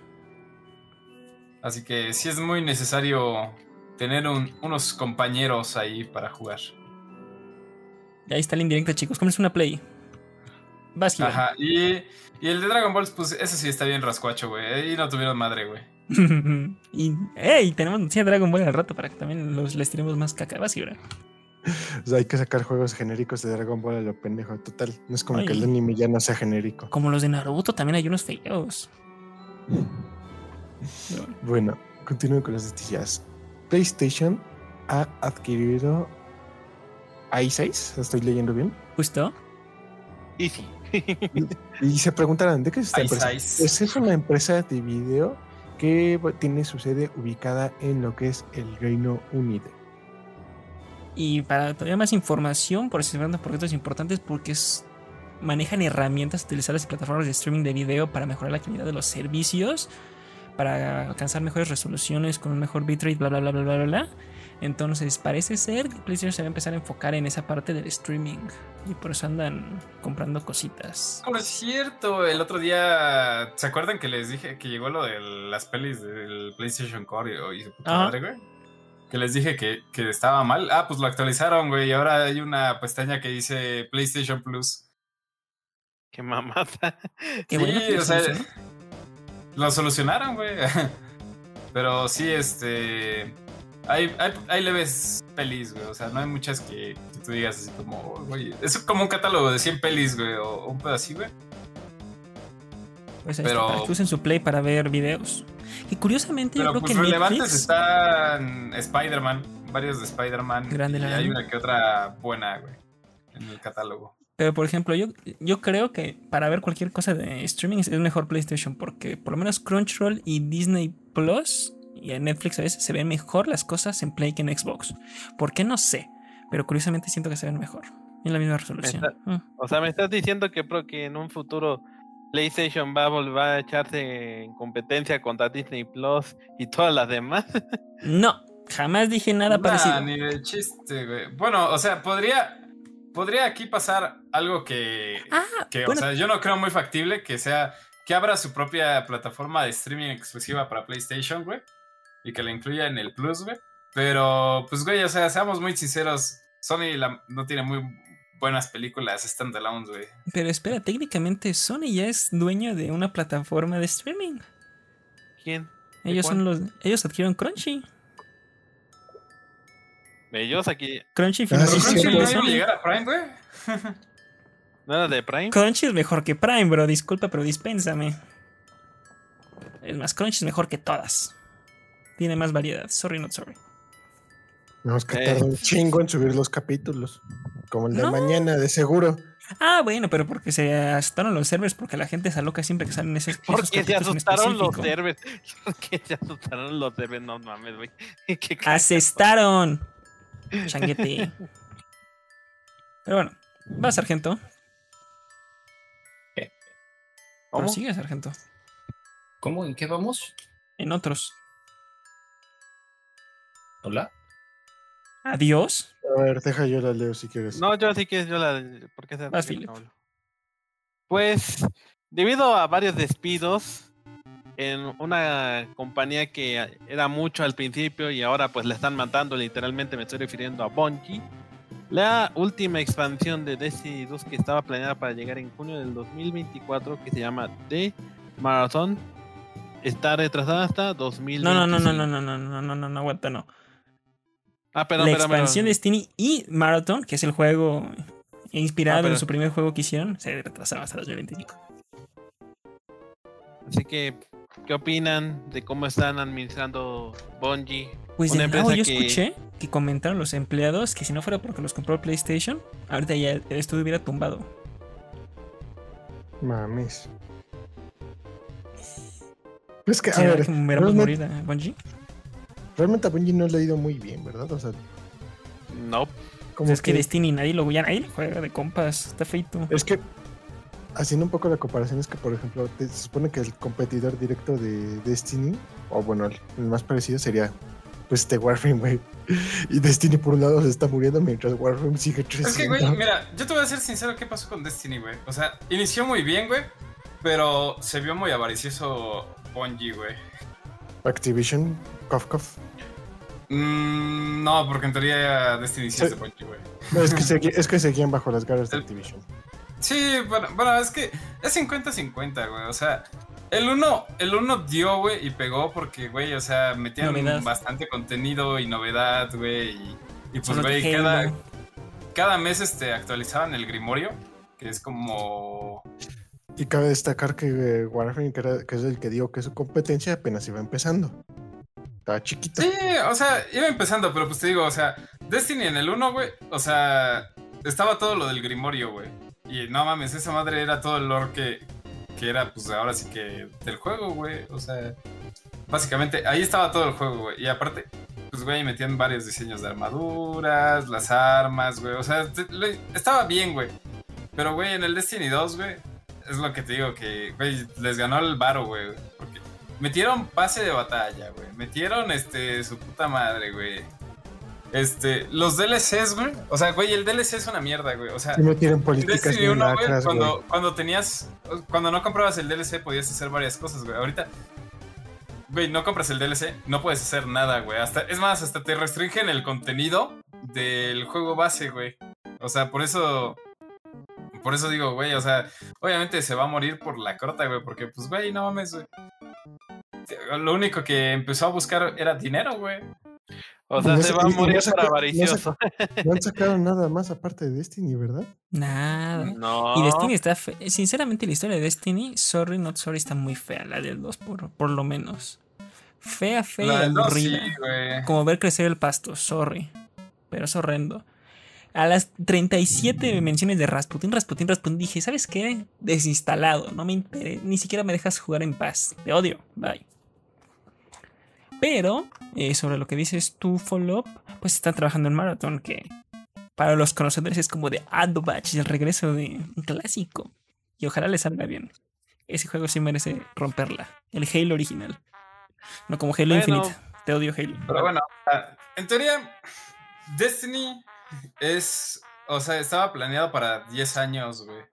Así que sí es muy necesario tener un- unos compañeros ahí para jugar. Y ahí está la indirecta, chicos. ¿Cómo es una play? Vas. Ajá, y, y el de Dragon Balls, pues ese sí está bien rascuacho, güey. Ahí no tuvieron madre, güey. y, ¡Ey! Tenemos noticia de Dragon Ball al rato para que también los, les tiremos más caca. Vas, Gibran. O sea, hay que sacar juegos genéricos de Dragon Ball a lo pendejo. Total. No es como que el anime ya no sea genérico. Como los de Naruto, también hay unos feos. Bueno, continúo con las noticias. PlayStation ha adquirido i6, ¿estoy leyendo bien? Justo. Easy. Y se preguntarán, ¿de qué es esta Ice empresa? Ice. Pues es una empresa de video que tiene su sede ubicada en lo que es el Reino Unido. Y para todavía más información, por si se proyectos importantes, porque es, manejan herramientas utilizadas en plataformas de streaming de video para mejorar la calidad de los servicios, para alcanzar mejores resoluciones con un mejor bitrate, bla, bla, bla, bla, bla, bla, bla. Entonces, parece ser que PlayStation se va a empezar a enfocar en esa parte del streaming. Y por eso andan comprando cositas. Por cierto, el otro día, ¿se acuerdan que les dije que llegó lo de las pelis del PlayStation Core y, y su puta madre, güey? Que les dije que, que estaba mal. Ah, pues lo actualizaron, güey. Y ahora hay una pestaña que dice PlayStation Plus. Qué mamada. Qué sí, o sea, solucionó. lo solucionaron, güey. Pero sí, este. Hay, hay, hay leves pelis, güey. O sea, no hay muchas que, que tú digas así como, "Oh, güey. Es como un catálogo de 100 pelis, güey. O, un pedo así, güey. Pues ahí pero- está, usen su play para ver videos. Y curiosamente, Pero yo creo pues que relevantes Netflix. están Spider-Man, varios de Spider-Man. Grande y la hay una que otra buena, güey, en el catálogo. Pero por ejemplo, yo, yo creo que para ver cualquier cosa de streaming es mejor PlayStation porque por lo menos Crunchyroll y Disney Plus y en Netflix a veces se ven mejor las cosas en Play que en Xbox. ¿Por qué? No sé. Pero curiosamente siento que se ven mejor. En la misma resolución. Está- Mm. O sea, me estás diciendo que, pro, que en un futuro PlayStation va a volver a echarse en competencia contra Disney Plus y todas las demás. No, jamás dije nada Nah, parecido. ni de chiste, güey. Bueno, o sea, podría, podría aquí pasar algo que, Ah, que bueno, o sea, yo no creo muy factible que sea que abra su propia plataforma de streaming exclusiva para PlayStation, güey, y que la incluya en el Plus, güey. Pero, pues, güey, o sea, seamos muy sinceros, Sony la- no tiene muy buenas películas standalone, güey. Pero espera, técnicamente Sony ya es dueño de una plataforma de streaming. ¿Quién? ¿De Ellos son los. Ellos adquirieron Crunchy. Ellos aquí. Crunchy Ah, financia sí, de no iba a llegar a Prime, güey. ¿No era de Prime? Crunchy es mejor que Prime, bro. Disculpa, pero dispénsame. Es más, Crunchy es mejor que todas. Tiene más variedad. Sorry, not sorry. No, es que Eh. tarda un chingo en subir los capítulos. Como el de No. mañana, de seguro. Ah, bueno, pero porque se asustaron los servers, porque la gente se aloca siempre que salen esos. esos Porque se capítulos asustaron los servers. Porque se asustaron los servers. No mames, güey. Asestaron. Changuete. Pero bueno, va, sargento. ¿Cómo? Prosigue, sargento. ¿Cómo? ¿En qué vamos? En otros. Hola. Adiós. A ver, deja yo la leo si quieres. No, yo sí que yo la. ¿Por qué se Vas, Philip. Pues, debido a varios despidos en una compañía que era mucho al principio y ahora pues la están matando, literalmente me estoy refiriendo a Bungie. La última expansión de Destiny 2 que estaba planeada para llegar en junio del 2024, que se llama The Marathon, está retrasada hasta 2025. No, no, no, no, no, no, no, no, no, no, no, aguanta, no. Ah, perdón, la perdón, perdón. expansión de Destiny y Marathon, que es el juego inspirado Ah, en su primer juego que hicieron, se retrasaron hasta 2025. Así que, ¿qué opinan de cómo están administrando Bungie? Pues Una de nuevo, yo empresa que- escuché que comentaron los empleados que si no fuera porque los compró PlayStation, ahorita ya el estudio hubiera tumbado. Mames. Es que, a ¿Será ver, que me realmente- morir a Bungie? Realmente a Bungie no le ha ido muy bien, ¿verdad? O sea, No. como Pues es que Destiny nadie lo, ya nadie juega de compas, está feito. Es que, haciendo un poco la comparación, es que, por ejemplo, se supone que el competidor directo de Destiny, o bueno, el, el más parecido sería, pues, este Warframe, güey. Y Destiny, por un lado, se está muriendo mientras Warframe sigue creciendo. Es que, güey, mira, yo te voy a ser sincero, ¿qué pasó con Destiny, güey? O sea, inició muy bien, güey, pero se vio muy avaricioso Bungie, güey. Activision, cough. Mm, no, porque en teoría Destiny sí es de Bungie, güey. No, es que, segui- es que seguían bajo las garras de Activision. Sí, bueno, bueno, es que es 50-50, güey. O sea, el uno, el uno dio, güey, y pegó porque, güey, o sea, metían bastante contenido y novedad, güey. Y, y pues, güey, cada, cada mes este, actualizaban el Grimorio, que es como... Y cabe destacar que eh, Warframe, que, es el que dio que su competencia apenas iba empezando. Estaba chiquito. Sí, o sea, iba empezando, pero pues te digo, o sea, Destiny en el 1, güey, o sea, estaba todo lo del Grimorio, güey. Y no mames, esa madre era todo el lore que, que era, pues ahora sí que del juego, güey. O sea, básicamente ahí estaba todo el juego, güey. Y aparte, pues, güey, metían varios diseños de armaduras, las armas, güey. O sea, estaba bien, güey. Pero, güey, en el Destiny 2, güey, es lo que te digo, que, güey, les ganó el varo, güey. Porque metieron pase de batalla, güey. Metieron, este, su puta madre, güey. Este, los DLCs, güey. O sea, güey, el DLC es una mierda, güey. O sea, metieron en políticas Destiny bien 1, güey, lacras, güey. cuando, cuando tenías. Cuando no comprabas el DLC, podías hacer varias cosas, güey. Ahorita. Güey, no compras el DLC, no puedes hacer nada, güey. Hasta, es más, hasta te restringen el contenido del juego base, güey. O sea, por eso. Por eso digo, güey, o sea, obviamente se va a morir por la corta, güey, porque, pues, güey, no mames, güey. Lo único que empezó a buscar era dinero, güey. O sea, No se sé- va a no morir no avaricioso. No han sacado nada más aparte de Destiny, ¿verdad? Nada. No. Y Destiny está fe Sinceramente, la historia de Destiny, sorry, not sorry, está muy fea, la del 2, por, por lo menos. Fea, fea La y aburrida. sí, güey. Como ver crecer el pasto, sorry. Pero es horrendo. A las 37 menciones de Rasputin, Rasputin, Rasputin, dije, ¿sabes qué? Desinstalado, no me interesa, ni siquiera me dejas jugar en paz. Te odio, bye. Pero, eh, sobre lo que dices tú, Follow, pues están trabajando en Marathon, que para los conocedores es como de Adobach, el regreso de un clásico. Y ojalá le salga bien. Ese juego sí merece romperla. El Halo original. No como Halo Bueno. Infinite. Te odio, Halo. Pero bueno, ah, en teoría, Destiny es. O sea, estaba planeado para 10 años, güey.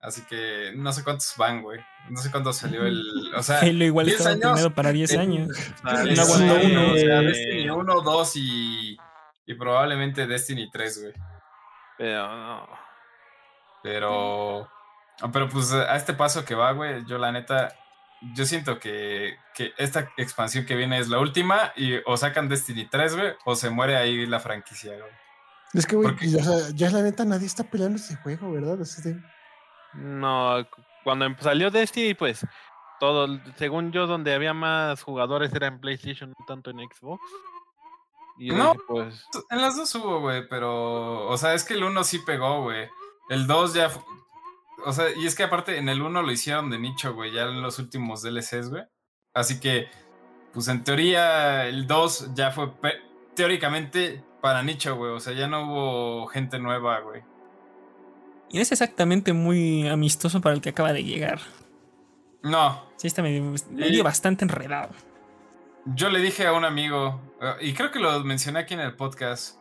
Así que no sé cuántos van, güey. No sé cuándo salió el. O sea, Halo igual 10 estaba años, planeado para 10 eh, años. No aguantó sí, uno. O sea, Destiny 1, 2 y. Y probablemente Destiny 3, güey. Pero no. Pero. Pero pues a este paso que va, güey, yo la neta. Yo siento que, que esta expansión que viene es la última y o sacan Destiny 3, güey, o se muere ahí la franquicia, güey. Es que, güey, o sea, ya la neta nadie está peleando ese juego, ¿verdad? O sea, sí. No, cu- cuando em- salió Destiny, pues todo, según yo, donde había más jugadores era en PlayStation, no tanto en Xbox. Y No. dije, pues, En las dos hubo, güey, pero. O sea, es que el 1 sí pegó, güey. El 2 ya. O sea, y es que aparte en el 1 lo hicieron de nicho, güey, ya en los últimos DLCs, güey. Así que, pues en teoría, el 2 ya fue pe- teóricamente para nicho, güey. O sea, ya no hubo gente nueva, güey. Y no es exactamente muy amistoso para el que acaba de llegar. No, Sí, está medio, medio bastante enredado. Yo le dije a un amigo, eh, y creo que lo mencioné aquí en el podcast,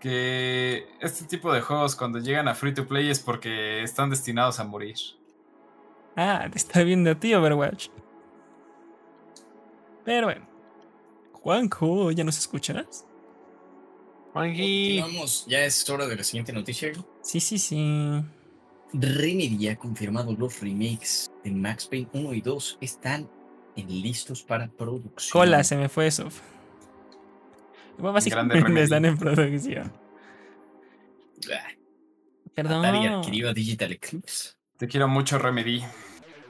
que este tipo de juegos cuando llegan a free to play es porque están destinados a morir. Ah, te está viendo a ti, Overwatch. Pero bueno. Juanjo, ¿ya nos escuchas? Juanji, Continuamos, ya es hora de la siguiente noticia. Sí, sí, sí. Remedy ha confirmado los remakes de Max Payne 1 y 2 están en listos para producción. Cola, se me fue eso. Bueno, básicamente están en producción. Ah, Perdón. Atari adquirió a Digital Eclipse. Te quiero mucho, Remedy.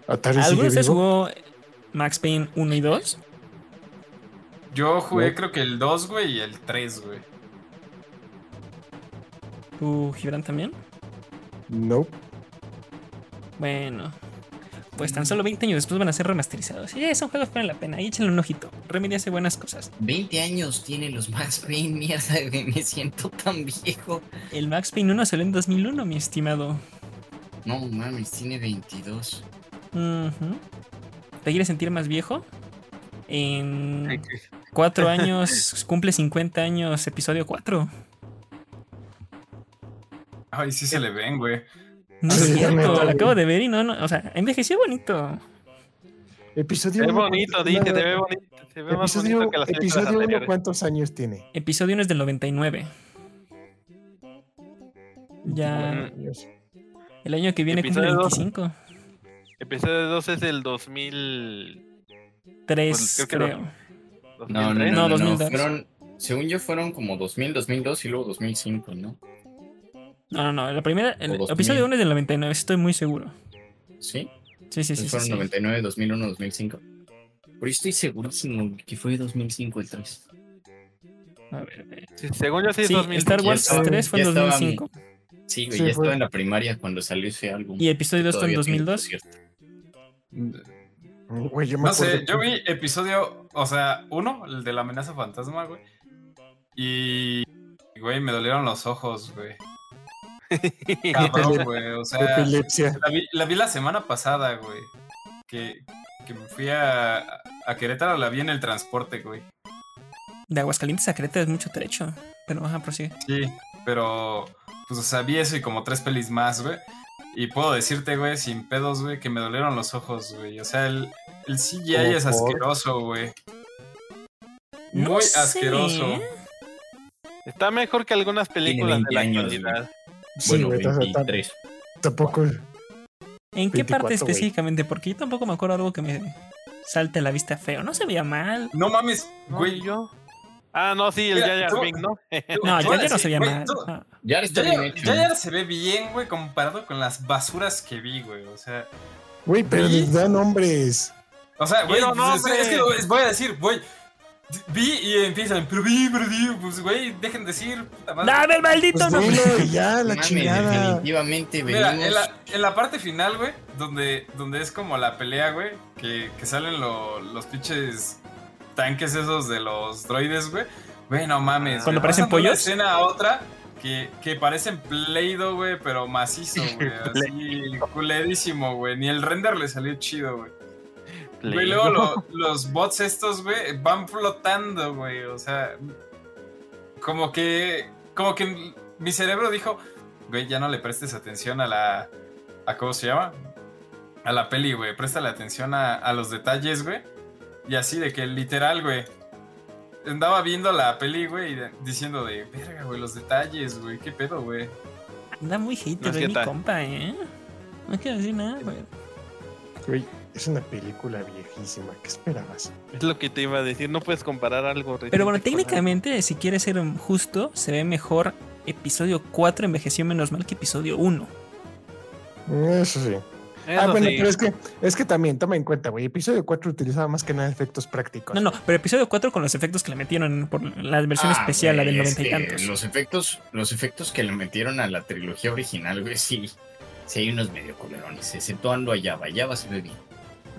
Atari ¿Alguno de ustedes jugó Max Payne 1 y 2? Yo jugué No. creo que el 2, güey, y el 3, güey. ¿Tú, Gibran, también? No. Bueno. Pues tan solo 20 años después van a ser remasterizados. Y son juegos que valen la pena. Y échenle un ojito. Remedy hace buenas cosas. 20 años tienen los Max Payne, mierda, me siento tan viejo. El Max Payne 1 salió en 2001, mi estimado. No mames, tiene 22. Ujú. ¿Te quieres sentir más viejo? En cuatro años cumple 50 años, episodio 4. Ay, sí se le ven, güey. No es cierto, lo acabo de ver y no, no, o sea, envejeció bonito. Episodio se ve uno, bonito, ¿cuánto- dice, no, se ve bonito, se ve más Episodio, bonito que las episodio uno, anteriores. ¿cuántos años tiene? Episodio 1 es del 99. Ya, el año que viene cumple Episodio dos. 25. Episodio 2 es del 2000. 3, Pues, creo. No, no, 2003. no, No, no, 2002. Fueron, según yo, fueron como 2000, 2002 y luego 2005, ¿no? No, no, no. La primera, el O 2000. episodio 1 es del 99, estoy muy seguro. ¿Sí? Sí, sí, sí. Sí, fueron sí. 99, 2001, 2005. Pero yo estoy segurísimo que fue 2005 el 3. A ver, a ver. Sí, según yo sí es Sí, 2000. Star Wars estaba- 3 fue en ya estaban- 2005. Sí, güey, Sí, ya fue- estaba en la primaria cuando salió ese álbum. Y episodio 2 fue en Todavía tiene 2002. concierto. Güey, yo me No sé, yo vi episodio, o sea, uno, el de la amenaza fantasma, güey. Y, güey, me dolieron los ojos, güey. Cabrón, güey, o sea, Epilepsia. la vi, la vi la semana pasada, güey. Que, que me fui a, a Querétaro, la vi en el transporte, güey. De Aguascalientes a Querétaro es mucho trecho. Pero ajá, prosigue. Sí, pero, pues, o sea, vi eso y como tres pelis más, güey. Y puedo decirte, güey, sin pedos, güey, que me dolieron los ojos, güey. O sea, el, el CGI ¿Cómo es por? asqueroso, güey. No Muy sé. asqueroso. Está mejor que algunas películas de 20 la años, actualidad. Bueno, güey, ta- ta- 23. tampoco. ¿En qué 24, parte específicamente? Porque yo tampoco me acuerdo algo que me salte a la vista feo. No se veía mal. No mames, No, güey. Ah, no, sí, el tú- Binks, ¿no? No, Te ya, voy a ya no se veía mal. tú- Ah. Ya está Ya, bien ya, hecho. ya, ya se ve bien, güey, comparado con las basuras que vi, güey. O sea, Güey, pero les dan nombres. o sea, güey, Quiero pues, es, es que voy a decir, güey. Vi y empiezan, pero vi, pero vi, pues, güey, dejen decir, puta madre. ¡Dame el maldito Pues nombre! bueno, ya, la chingada. definitivamente Mira, venimos. en la, en la parte final, güey, donde, donde es como la pelea, güey, que, que salen lo- los pinches tanques esos de los droides, güey. Güey, no mames. ¿Cuando parecen de pollos? escena a otra que, que parecen Play-Doh, güey, pero macizo, güey. Así, culerísimo, güey. Ni el render le salió chido, güey. Güey, luego lo- los bots estos, güey, van flotando, güey. O sea, como que, como que mi cerebro dijo, güey, ya no le prestes atención a la, a cómo se llama, a la peli, güey. Préstale atención a, a los detalles, güey. Y así de que literal, güey. Andaba viendo la peli, güey, y diciendo de, verga, güey, los detalles, güey, qué pedo, güey. Da muy hater No, de ¿qué mi compa, ¿eh? No quiero decir nada, güey. Es una película viejísima. ¿Qué esperabas? Es lo que te iba a decir, no puedes comparar algo Pero bueno, algo. técnicamente, si quieres ser justo, se ve mejor episodio 4 envejeció menos mal que episodio 1. Eso sí. Eso ah, bueno, sí. pero es que, es que también, toma en cuenta, güey. Episodio 4 utilizaba más que nada efectos prácticos. No, no, pero episodio 4 con los efectos que le metieron por la versión Ah, especial, la del güey, 90 y tantos. Los efectos, los efectos que le metieron a la trilogía original, güey, sí. Sí hay unos medio culerones, exceptuando a Java. Java se ve bien.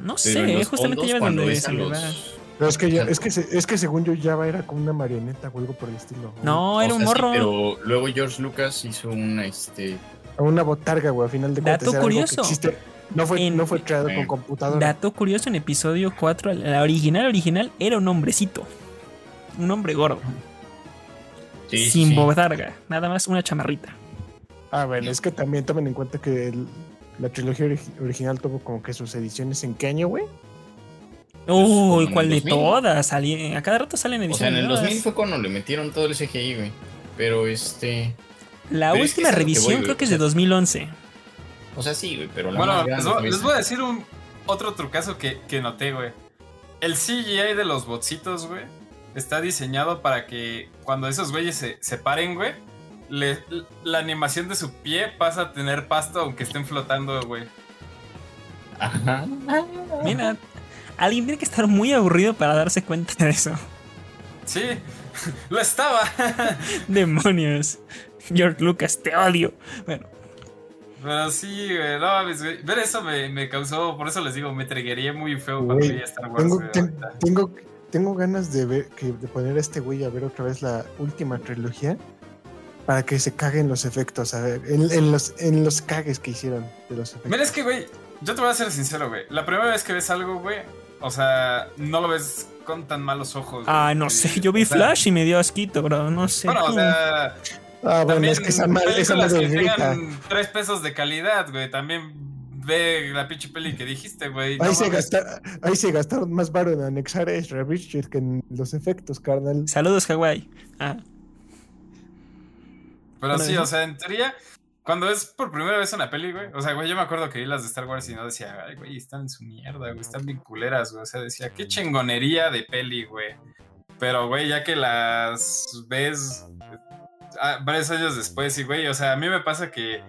No Pero en sé, justamente fondos, ya ves cuando donde ves a se le los- va. Pero es que, ya, es, que se- es que según yo, Java era como una marioneta o algo por el estilo. No, o era un sí, morro. pero luego George Lucas hizo una, este... Una botarga, güey, a final de Dato cuentas. que curioso. No fue, En- no fue creado con computadora. Dato curioso, en episodio 4, la original original era un hombrecito. Un hombre gordo. Sí, sin sí. botarga. Nada más una chamarrita. Ah, bueno, es que también tomen en cuenta que el- la trilogía ori- original tuvo como que sus ediciones en qué año, güey. Uy, ¿cuál de 2000. todas? A cada rato salen O sea, ediciones. en el nuevas. 2000 fue cuando le metieron todo el CGI, güey. Pero este... La Pero es que última es que revisión voy, creo que es de sea- 2011. O sea, sí, güey, pero la Bueno, les voy, les voy a decir un otro trucazo que, que noté, güey. El CGI de los botsitos, güey, está diseñado para que cuando esos güeyes se, se paren, güey, le- la animación de su pie pasa a tener pasto aunque estén flotando, güey. Ajá. Mira, alguien tiene que estar muy aburrido para darse cuenta de eso. Sí, lo estaba. Demonios. George Lucas, te odio. Bueno, Pero sí, güey, no mames, güey. Ver eso me, me causó, por eso les digo, me treguería muy feo cuando Güey, veía Star Wars. Tengo, güey, ten- ahorita. tengo, tengo ganas de ver que de poner a este güey a ver otra vez la última trilogía para que se caguen los efectos, a ver, en, en los, en los cagues que hicieron de los efectos. Mira, es que, güey, yo te voy a ser sincero, güey. La primera vez que ves algo, güey, o sea, no lo ves con tan malos ojos. güey. ah, no sé. Yo vi O sea, Flash y me dio asquito, bro. No sé. Bueno, o sea, ah, bueno, también es que esa madre, esa madre que grita. tengan tres pesos de calidad, güey. También ve la pinche peli que dijiste, güey. no Ahí se, mames. gasta- ahí se gastaron más varo en anexar a Ezra que en los efectos, carnal. Saludos, Hawái. Ah, Pero sí, o sea, en teoría, cuando es por primera vez una peli, güey. O sea, güey, yo me acuerdo que vi las de Star Wars y no decía, ay, güey, están en su mierda, güey. Están bien culeras, güey. O sea, decía, qué chingonería de peli, güey. Pero, güey, ya que las ves ah, varios años después, y, güey, o sea, a mí me pasa que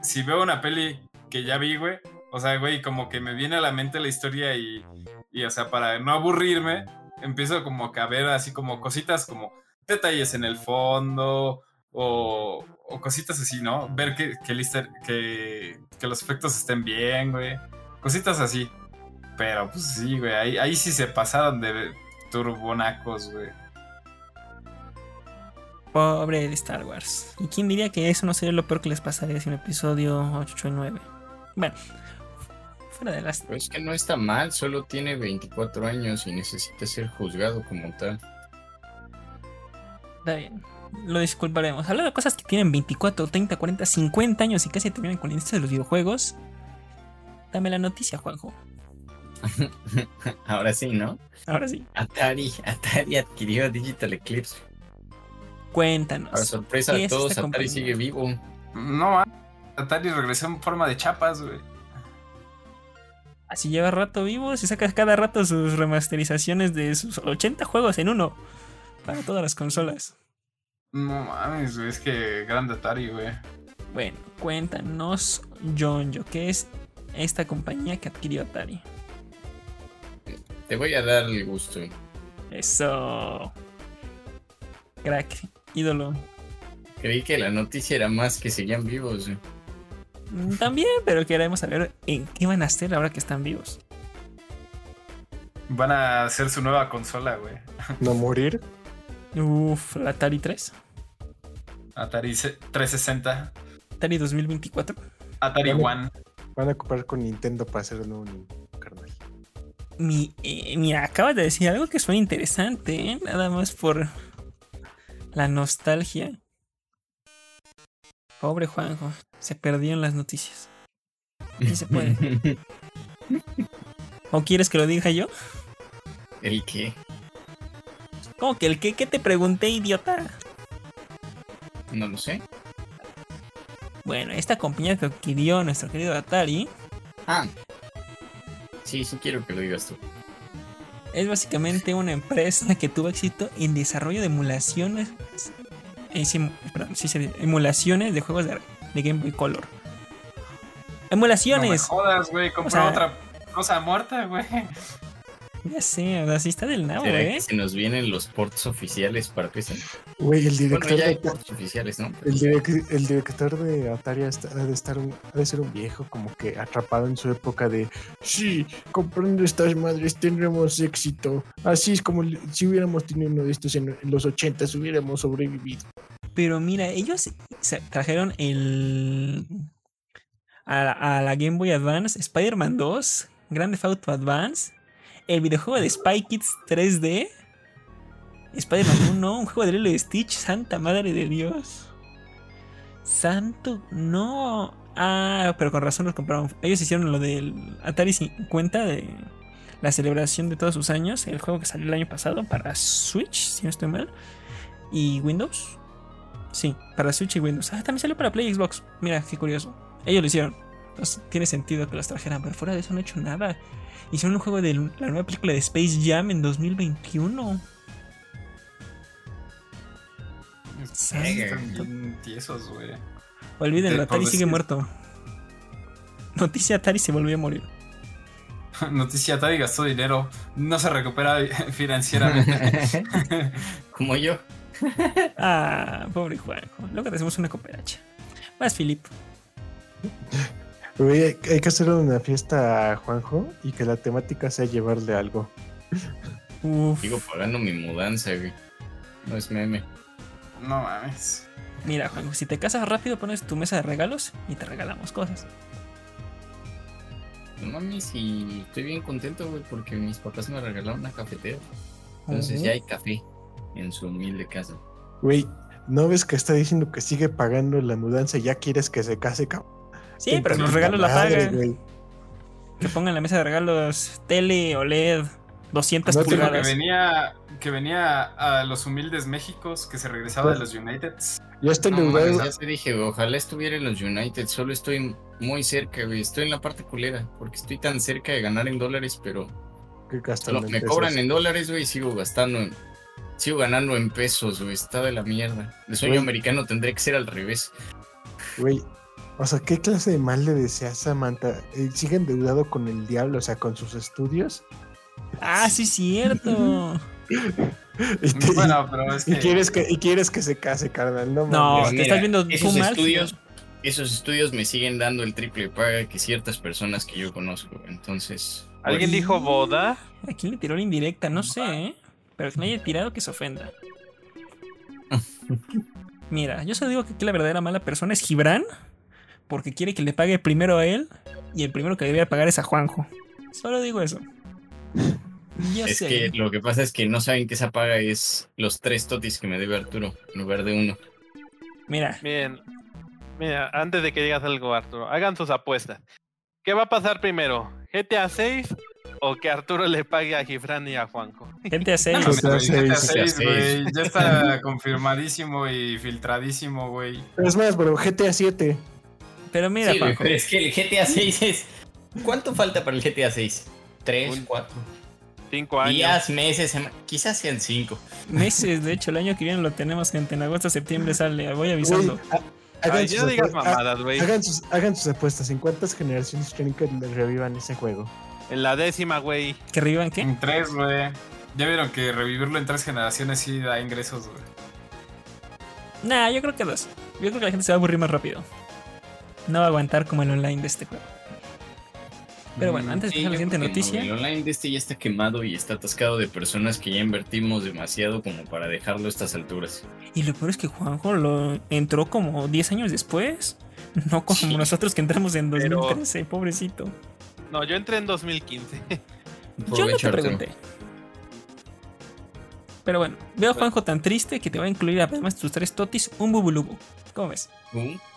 si veo una peli que ya vi, güey, o sea, güey, como que me viene a la mente la historia y, y, o sea, para no aburrirme, empiezo como que a ver así como cositas como detalles en el fondo o, o cositas así, ¿no? Ver que, que, el easter- que, que los efectos estén bien, güey. Cositas así. Pero pues sí, güey, ahí, ahí sí se pasaron de turbonacos, güey. pobre de Star Wars. ¿Y quién diría que eso no sería lo peor que les pasaría si un episodio 8 y 9? Bueno, fuera de las. Pues que no está mal, solo tiene 24 años y necesita ser juzgado como tal. Está bien. Lo disculparemos. Hablando de cosas que tienen 24, 30, 40, 50 años y casi terminan con la industria de los videojuegos. Dame la noticia, Juanjo. Ahora sí, ¿no? Ahora sí. Atari, Atari adquirió Digital Eclipse. Cuéntanos. Para sorpresa ¿qué de todos, Atari compañía? sigue vivo. No, Atari regresó en forma de chapas, güey. Así lleva rato vivo. Si saca cada rato sus remasterizaciones de sus 80 juegos en uno. Para todas las consolas. No mames, güey, es que grande Atari, güey. Bueno, cuéntanos, John, ¿qué es esta compañía que adquirió Atari? Te voy a dar el gusto. Eso. Crack, ídolo. Creí que la noticia era más que seguían vivos. güey. Mm, También, pero queremos saber en qué van a hacer ahora que están vivos. Van a hacer su nueva consola, güey. No morir. Uf, la Atari 3. Atari se- 360. Atari 2024. Atari. One. Van a ocupar con Nintendo para hacer el nuevo Nintendo, carnal. Mi, eh, mira, acabas de decir algo que suena interesante, ¿eh? Nada más por la nostalgia. Pobre Juanjo, se perdió en las noticias. Sí se puede. ¿O quieres que lo diga yo? ¿El qué? ¿Cómo que el qué? ¿Qué te pregunté, idiota? No lo sé. Bueno, esta compañía que adquirió nuestro querido Atari Ah. Sí, sí quiero que lo digas tú. es básicamente una empresa que tuvo éxito en desarrollo de emulaciones. eh, sí, perdón, sí, sí, emulaciones de juegos de, de Game Boy Color. No me Emulaciones. jodas, güey. Compró sea- otra cosa muerta, güey. Ya sé, o sea, sí está del nabo, ¿Será ¿eh? que se nos vienen los ports oficiales para PC? Güey, el Bueno, director ya hay de ports oficiales, ¿no? El, direc- el director de Atari ha de, estar un- ha de ser un viejo como que atrapado en su época de sí, comprando estas madres tendremos éxito. Así es como si hubiéramos tenido uno de estos en, en los 80 hubiéramos sobrevivido. Pero mira, ellos se trajeron el. A, la- a la Game Boy Advance, Spider-Man 2, Grand Theft Auto Advance, el videojuego de Spy Kids 3D, Spider-Man 1, un juego de Lilo y Stitch, Santa Madre de Dios. Santo, no. Ah, pero con razón los compraron. Ellos hicieron lo del Atari 50 de la celebración de todos sus años, el juego que salió el año pasado para Switch, si no estoy mal, y Windows. Sí, para Switch y Windows. Ah, también salió para Play Xbox. Mira, qué curioso. Ellos lo hicieron. Tiene sentido que los trajeran, pero fuera de eso no he hecho nada. Hicieron un juego de la nueva película de Space Jam en 2021. Están bien tiesos, güey. Olvídenlo, Atari sigue decir- muerto. Noticia Atari se volvió a morir. Noticia, Atari gastó dinero. No se recupera financieramente. Como yo. Ah, pobre Juanjo. Luego te hacemos una cooperacha. Vas, Philip. Güey, hay, hay que hacer una fiesta a Juanjo y que la temática sea llevarle algo. Uf. Sigo pagando mi mudanza, güey. No es meme. no mames. Mira, Juanjo, si te casas rápido, pones tu mesa de regalos y te regalamos cosas. No mames, y estoy bien contento, güey, porque mis papás me regalaron una cafetera. Entonces ya hay café en su humilde casa. Güey, ¿no ves que está diciendo que sigue pagando la mudanza y ya quieres que se case, cabrón? Sí, pero los regalos la güey. Que pongan la mesa de regalos tele, OLED, 200 No te- Digo que pulgadas. venía, que venía a los humildes Méxicos, que se regresaba de los Uniteds. Ya está No, mames, ya te dije, ojalá estuviera en los United. Solo estoy muy cerca, güey. Estoy en la parte culera, porque estoy tan cerca de ganar en dólares, pero solo en me pesos. cobran en dólares, güey, y sigo gastando en... Sigo ganando en pesos, güey. Está de la mierda. El sueño Güey. americano tendría que ser al revés. Güey, o sea, ¿qué clase de mal le deseas a Samantha? Eh, ¿Sigue endeudado con el diablo, o sea, con sus estudios? Ah, sí, cierto. Y, te- Bueno, pero es y que. quieres que, y quieres que se case, carnal, no No, Mira, estás viendo esos estudios, esos estudios me siguen dando el triple paga que ciertas personas que yo conozco. Entonces, ¿Alguien Oye. dijo boda? ¿A quién le tiró la indirecta? No sé, ¿eh? Pero que no haya tirado que se ofenda. Mira, yo solo digo que aquí la verdadera mala persona es Gibran, porque quiere que le pague primero a él, y el primero que debería pagar es a Juanjo. Solo digo eso. Yo es sé. que lo que pasa es que no saben que esa paga es los tres totis que me debe Arturo en lugar de uno. Mira, Bien. Mira, antes de que digas algo, Arturo, hagan sus apuestas. ¿Qué va a pasar primero? ¿GTA 6 o que Arturo le pague a Gifran y a Juanjo? gente a No seis. mames, GTA güey, GTA seis. 6, güey. Ya está confirmadísimo y filtradísimo, güey. Es más, bro, GTA 7. Pero mira, Sí, pero es que el GTA 6 es... ¿Cuánto falta para el GTA 6? ¿Tres, Un- cuatro? Cinco años. Días, meses, quizás sean cinco. Meses, de hecho, el año que viene lo tenemos, gente. En agosto, septiembre sale. Voy avisando. Hagan, Ay, sus no digas mamadas, hagan sus, hagan sus apuestas. ¿En cuántas generaciones creen que le revivan ese juego? En la décima, güey. ¿Que revivan qué? En tres, güey. Ya vieron que revivirlo en tres generaciones sí da ingresos, güey. Nah, yo creo que dos. Yo creo que la gente se va a aburrir más rápido. No va a aguantar como el online de este juego. Pero bueno, antes de Sí, la siguiente noticia. el online de este ya está quemado y está atascado de personas que ya invertimos demasiado como para dejarlo a estas alturas. Y lo peor es que Juanjo lo entró como 10 años después. No como Sí. nosotros que entramos en Pero- 2013, pobrecito. No, yo entré en 2015. Yo no te pregunté. Pero bueno, veo a Juanjo tan triste que te va a incluir además de tus tres totis un bubulubu. ¿Cómo ves?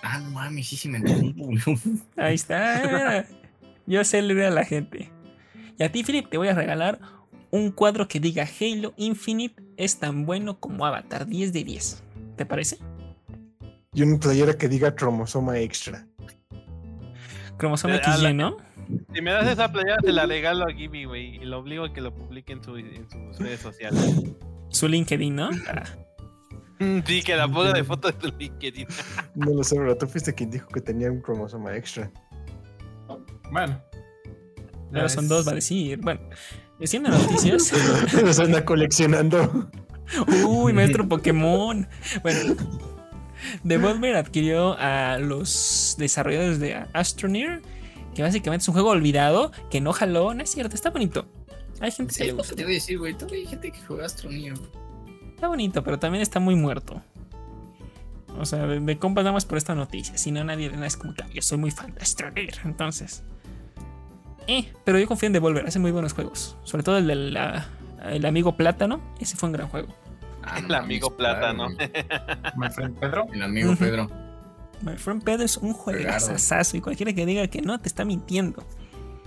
Ah, no mames, sí se me entró un. Ahí está. Yo sé leer a la gente. Y a ti, Philip, te voy a regalar un cuadro que diga Halo Infinite es tan bueno como Avatar 10 de 10. ¿Te parece? Y una playera que diga cromosoma extra. Cromosoma la- XY, ¿no? Si me das esa playera, te la regalo a Gibby, güey. Y lo obligo a que lo publique en, su- en sus redes sociales. Su LinkedIn, ¿no? Sí, que la ponga de foto de tu LinkedIn. No lo sé, pero tú fuiste quien dijo que tenía un cromosoma extra. Bueno. Ahora son dos, va a decir. Bueno, siendo noticias. Los anda coleccionando. Uy, maestro Pokémon. Bueno, Devolver adquirió a los desarrolladores de Astroneer, que básicamente es un juego olvidado, que no jaló, no es cierto, está bonito. Hay gente que le es gusta. te voy a decir, güey. Todavía hay gente que juega Astroneo. Está bonito, pero también está muy muerto. O sea, de, de compas nada más por esta noticia. Si no, nadie nada es como que "Ah, yo soy muy fan de Astroneer. Entonces. Eh, pero yo confío en Devolver, hace muy buenos juegos. Sobre todo el del el amigo Plátano, ese fue un gran juego. Ah, El no amigo plátano. My friend Pedro. El amigo. Pedro. My Friend Pedro es un juegazazazo y cualquiera que diga que no te está mintiendo.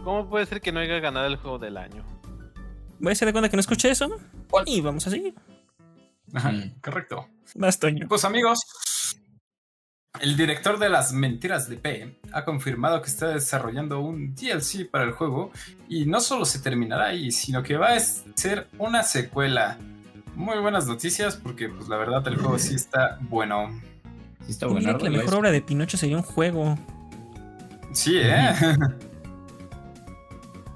¿Cómo puede ser que no haya ganado el juego del año? Voy a hacer de cuenta que no escuché eso ¿Cuál? y vamos a seguir. Ajá, Mm. correcto. Toño. Pues amigos, el director de las mentiras de P ha confirmado que está desarrollando un DLC para el juego y no solo se terminará ahí, sino que va a ser una secuela. Muy buenas noticias porque pues la verdad el juego sí está bueno. Sí está bueno. que la mejor obra de Pinocho sería un juego. Sí, eh.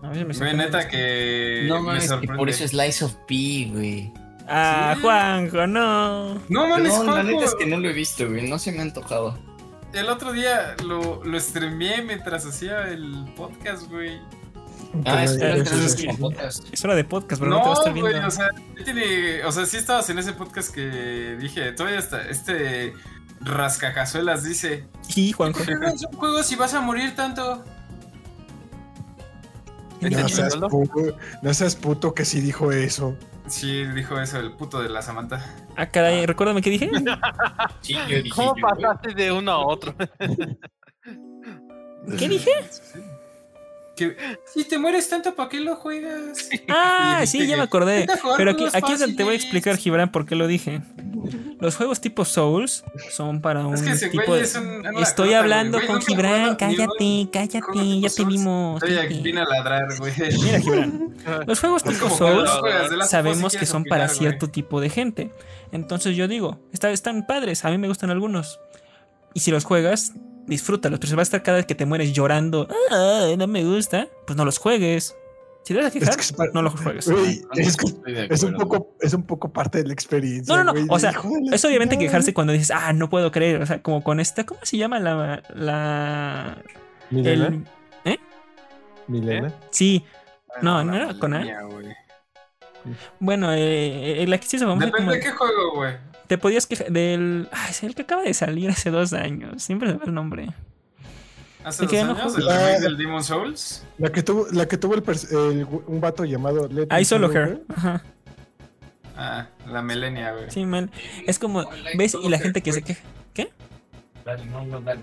A ver, me neta que No me mames, que sorprende. por eso es Slice of P, güey. Ah, Sí. Juanjo, no. No mames, No, la Juanjo, neta es que no lo he visto, güey. No se me ha antojado. el otro día lo, lo streameé mientras hacía el podcast, güey. Ah, es Pero que eso no es- hora de podcast, pero no, te va a No, estar güey, viendo. o sea, tiene, o sea, sí estabas en ese podcast que dije, todavía está, este rascacazuelas dice, Sí, Juanjo. es un juego si vas a morir tanto. ¿Este No seas, puto, no seas puto que sí dijo eso. Sí, dijo eso el puto de la Samantha. Ah, caray, recuérdame qué dije. Sí, yo dije. ¿Cómo yo, güey. pasaste de uno a otro? ¿Qué dije? Que si te mueres tanto, ¿para qué lo juegas? Ah, Y sí, ya me acordé. "Vete a jugar Pero aquí, aquí es donde te voy a fáciles". explicar, Gibran, por qué lo dije. Los juegos tipo Souls son para un Es que ese tipo de... es un- Estoy hablando güey. con Gibran, cállate, cállate, ya te vimos. Estoy aquí, vine a ladrar, güey. Mira, Gibran, los juegos Es tipo Souls juegas sabemos que son para cierto güey. tipo de gente. Entonces yo digo, está- están padres, a mí me gustan algunos. Y si los juegas, disfrútalos. Pero si vas a estar cada vez que te mueres llorando, ah, no me gusta, pues no los juegues. Si te vas a quejar, que es para- no los juegues. Güey, es, un poco, es un poco parte de la experiencia. No, no, no, o sea, Es obviamente quejarse cuando dices, ah, no puedo creer. O sea, como con esta, ¿cómo se llama la. la. Milena, el. Milena. Sí, No, Bueno, no era con A. bueno, eh, eh, la que sí se vamos a Depende de qué juego, güey. Te podías quejar del. Ay, es el que acaba de salir hace dos años. Siempre se va el nombre. Hace ¿De dos qué no años, el remake Ah. del Demon Souls. La que tuvo, la que tuvo el, un vato llamado Let Ahí Me solo her. Ajá. Ah, la Melenia, güey. Sí, man. Es como. ¿Ves? Y la gente que se queja. Dale, no, no, dale.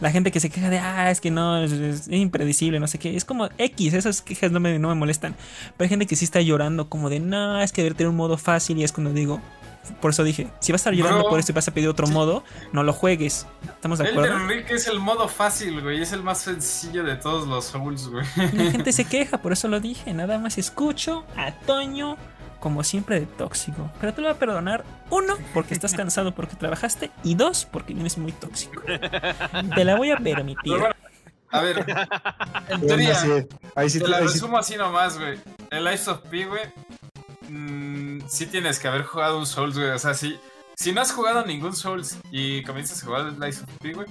La gente que se queja de, ah, es que no, es, es impredecible, no sé qué. Es como X, esas quejas no me, no me molestan. Pero hay gente que sí está llorando, como de, no, es que debe tener un modo fácil. Y es cuando digo, por eso dije, si vas a estar llorando Bro. por esto y vas a pedir otro modo, no lo juegues. ¿Estamos de acuerdo? Elden Ring es el modo fácil, güey. Es el más sencillo de todos los Souls, güey. La gente se queja, por eso lo dije. Nada más escucho a Toño, como siempre, de tóxico. Pero te lo voy a perdonar, uno, porque estás cansado porque trabajaste, y dos, porque vienes muy tóxico. Te la voy a permitir. Bueno, a ver, en teoría, sí, ahí sí te te- la resumo así nomás, güey. El Life of P, güey. Mm, sí tienes que haber jugado un Souls, güey. O sea, si, si no has jugado ningún Souls y comienzas a jugar el Life of P, güey,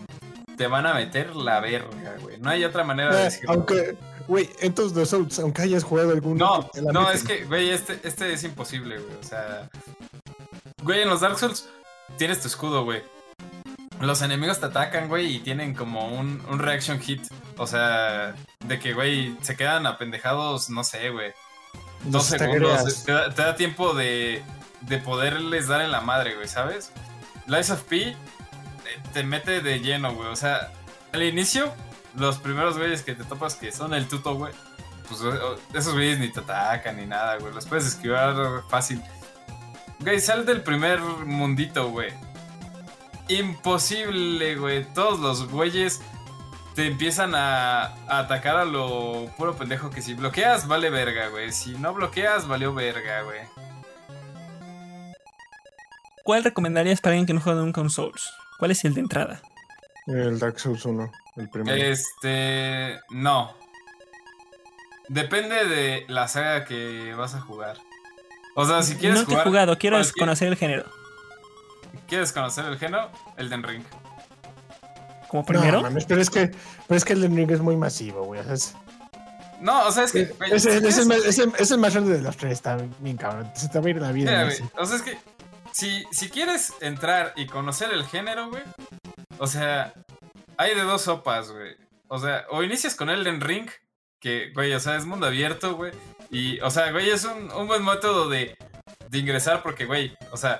te van a meter la verga, güey. No hay otra manera de Eh, decirlo. aunque, güey, en todos los Souls, aunque hayas jugado alguno, No, no, meten. es que, güey, este, este es imposible, güey. O sea, güey, en los Dark Souls tienes tu escudo, güey. Los enemigos te atacan, güey, y tienen como un, un reaction hit. O sea, de que, güey, se quedan apendejados, no sé, güey. Dos segundos. Te da, te da tiempo de, de poderles dar en la madre, güey, ¿sabes? Lies of P eh, te mete de lleno, güey. O sea, al inicio, los primeros güeyes que te topas que son el tuto, güey. Pues eh, esos güeyes ni te atacan ni nada, güey. Los puedes esquivar fácil. Güey, sal del primer mundito, güey. imposible, güey. Todos los güeyes te empiezan a, a atacar a lo puro pendejo que si bloqueas, vale verga, güey. Si no bloqueas, valió verga, güey. ¿Cuál recomendarías para alguien que no juega nunca un Souls? ¿Cuál es el de entrada? El Dark Souls 1, el primero. Este. No. Depende de la saga que vas a jugar. O sea, si quieres no te he jugar. jugado, quiero cualquier- conocer el género. ¿Quieres conocer el género? Elden Ring. ¿Como No, primero? mames, pero es que, pero es que el Elden Ring es muy masivo, güey. o sea, es, No, o sea, es que. es, güey, es- el, más- es el- es el más grande de los tres, está bien cabrón. Se te va a ir la vida. Mira, güey, o sea, es que si, si quieres entrar y conocer el género, güey, o sea, hay de dos sopas, güey. O sea, o inicias con Elden Ring, que, güey, o sea, es mundo abierto, güey. Y, o sea, güey, es un, un buen método de, de ingresar porque, güey, o sea,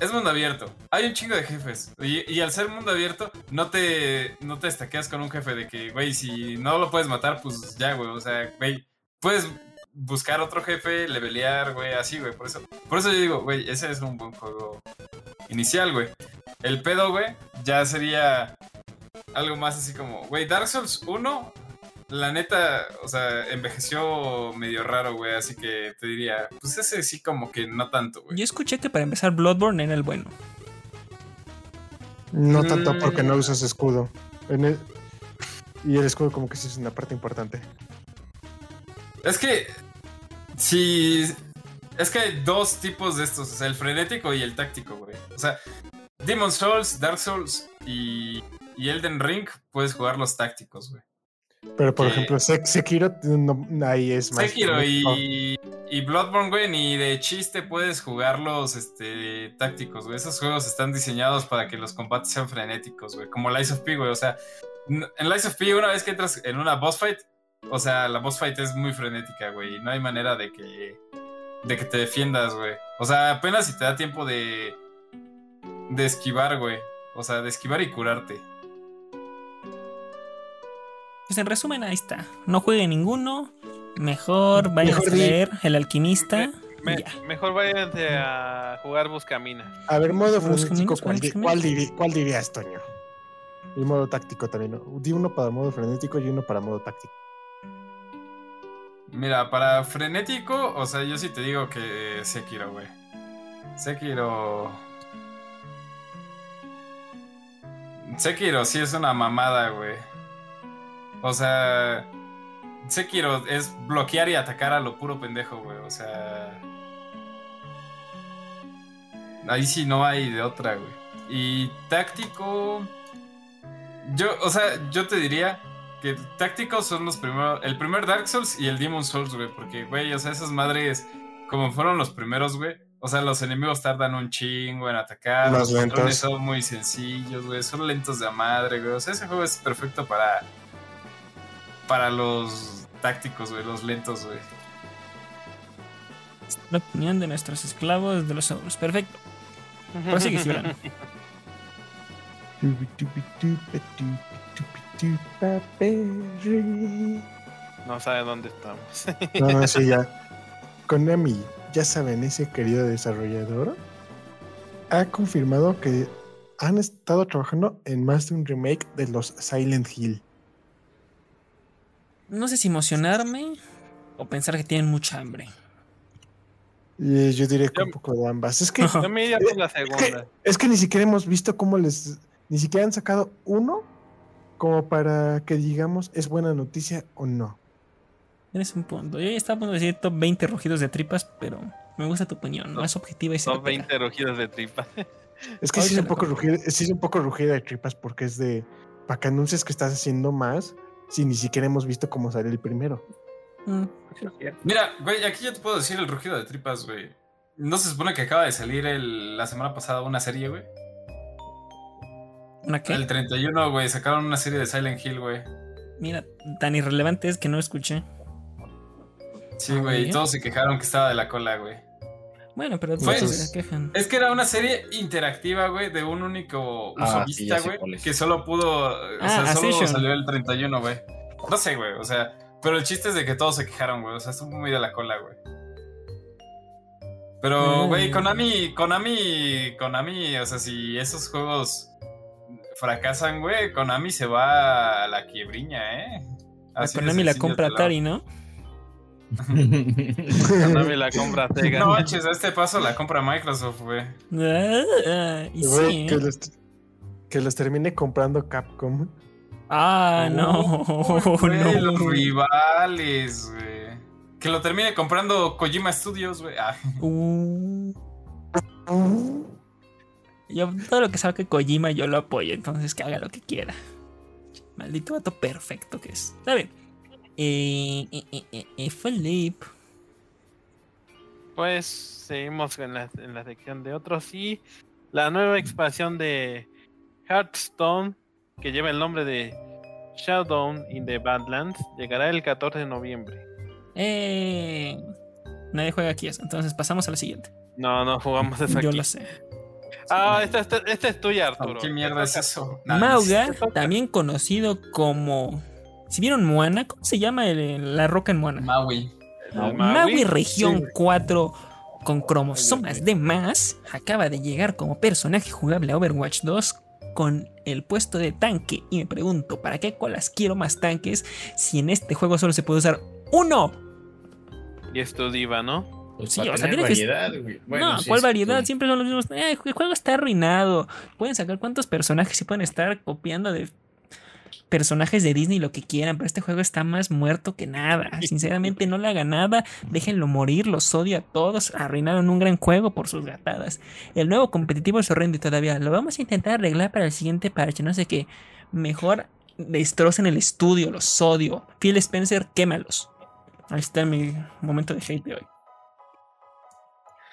es mundo abierto. Hay un chingo de jefes. Y, al ser mundo abierto, no te, no te estaqueas con un jefe de que, güey, si no lo puedes matar, pues ya, güey. O sea, güey, puedes buscar otro jefe, levelear, güey, así, güey. Por eso, por eso yo digo, güey, ese es un buen juego inicial, güey. El pedo, güey, ya sería algo más así como, güey, Dark Souls 1, la neta, o sea, envejeció medio raro, güey. Así que te diría, pues ese sí como que no tanto, güey. Yo escuché que para empezar Bloodborne era el bueno. No tanto porque no Mm. usas escudo. En el- y el escudo como que sí es una parte importante. Es que. Si. Es que hay dos tipos de estos: o sea, el frenético y el táctico, güey. O sea, Demon Souls, Dark Souls y, y Elden Ring puedes jugar los tácticos, güey. Pero por Que- ejemplo, Sek- Sekiro no- ahí es más. Sekiro y, y Bloodborne, güey, ni de chiste puedes jugar los este, tácticos, güey. Esos juegos están diseñados para que los combates sean frenéticos, güey. Como Lies of P, güey. O sea, en Lies of P, una vez que entras en una boss fight, o sea, la boss fight es muy frenética, güey. No hay manera de que, de que te defiendas, güey. O sea, apenas si te da tiempo de, de esquivar, güey. O sea, de esquivar y curarte. Pues en resumen, ahí está. No juegue ninguno. Mejor vayan Mejor a leer El Alquimista. Me- mejor váyanse a jugar Buscamina. A ver, modo frenético, ¿cuál, cuál cuál dirías, Toño? Y modo táctico también. ¿no? Di uno para modo frenético y uno para modo táctico. Mira, para frenético, o sea, yo sí te digo que Sekiro, güey. Sekiro. Sekiro sí es una mamada, güey. O sea, Sekiro es bloquear y atacar a lo puro pendejo, güey. O sea. Ahí sí no hay de otra, güey. Y táctico. Yo, o sea, yo te diría que tácticos son los primeros. El primer Dark Souls y el Demon Souls, güey. Porque, güey, o sea, esas madres, como fueron los primeros, güey. O sea, los enemigos tardan un chingo en atacar. Más los controles lentos. son muy sencillos, güey. Son lentos de madre, güey. O sea, ese juego es perfecto para. Para los tácticos, güey. Los lentos, güey. La opinión de nuestros esclavos de los Souls. Perfecto. Prosigue, Gibran. No sabe dónde estamos. No, no, sí, ya. Konami, ya saben, ese querido desarrollador ha confirmado que han estado trabajando en más de un remake de los Silent Hill. No sé si emocionarme o pensar que tienen mucha hambre. Y yo diría que un poco de ambas. Es que, Yo me iría por la es que, segunda. es que ni siquiera hemos visto cómo les. Ni siquiera han sacado uno como para que digamos es buena noticia o no. Tienes un punto. Yo ya estaba a punto de decir top 20 rugidos de tripas, pero me gusta tu opinión. No es objetiva y certera. 20 rugidos de tripa. Es que sí es, un poco rugida, sí es un poco rugida de tripas porque es de. Para que anuncies que estás haciendo más si ni siquiera hemos visto cómo sale el primero. Mm, Mira, güey, aquí ya te puedo decir el rugido de tripas, güey. ¿No se supone que acaba de salir el- la semana pasada una serie, güey? ¿Una qué? El 31, güey, sacaron una serie de Silent Hill, güey. Mira, tan irrelevante es que no escuché. Sí, Ah, güey, y bien. todos se quejaron que estaba de la cola, güey. Bueno, pero todos se quejan. Es que era una serie interactiva, güey, de un único Ah, sí, güey, que solo pudo, o Ah, sea, solo Ascension. salió el 31, güey. No sé, güey, o sea, pero el chiste es de que todos se quejaron, güey, o sea, estuvo muy de la cola, güey. Pero, güey. Konami, Konami, Konami, o sea, si esos juegos fracasan, güey, Konami se va a la quiebriña, ¿eh? Así Konami la compra Atari, ¿no? Konami la compra Sega. No manches, a este paso la compra Microsoft, güey. Ah, y Güey, sí, que, ¿eh? los, que los termine comprando Capcom. Ah, no. Güey, los no. rivales, güey. Que lo termine comprando Kojima Studios, güey. Ah, Uh, yo todo lo que sabe que Kojima yo lo apoyo, entonces que haga lo que quiera. Maldito vato perfecto que es. Está bien. Eh, eh, eh, eh, eh, Philip. Pues seguimos en la, en la sección de otros y la nueva expansión de Hearthstone que lleva el nombre de Showdown in the Badlands llegará el 14 de noviembre. Eh, nadie juega aquí eso, entonces pasamos a la siguiente. No, no jugamos eso Yo aquí. lo sé. Ah, esta, esta, esta es tuya, Arturo. ¿Qué mierda es eso? Nah, Mauga, también conocido como. Si vieron Moana, ¿cómo se llama el- la roca en Moana? Maui. El Maui Región Sí. 4 con cromosomas de más acaba de llegar como personaje jugable a Overwatch 2 con el puesto de tanque y me pregunto, ¿para qué colas quiero más tanques si en este juego solo se puede usar uno? Y es tu diva, ¿no? Pues Sí, o sea, que- variedad. Bueno, no, ¿cuál es variedad? tu- Siempre son los mismos. Eh, el juego está arruinado. Pueden sacar cuántos personajes se pueden estar copiando de personajes de Disney lo que quieran, pero este juego está más muerto que nada. Sinceramente, no le haga nada. Déjenlo morir, los odio a todos. Arruinaron un gran juego por sus gatadas. El nuevo competitivo es horrendo y todavía lo vamos a intentar arreglar para el siguiente parche. No sé qué. Mejor destrocen el estudio, los odio. Phil Spencer, quémalos. Ahí está mi momento de hate de hoy.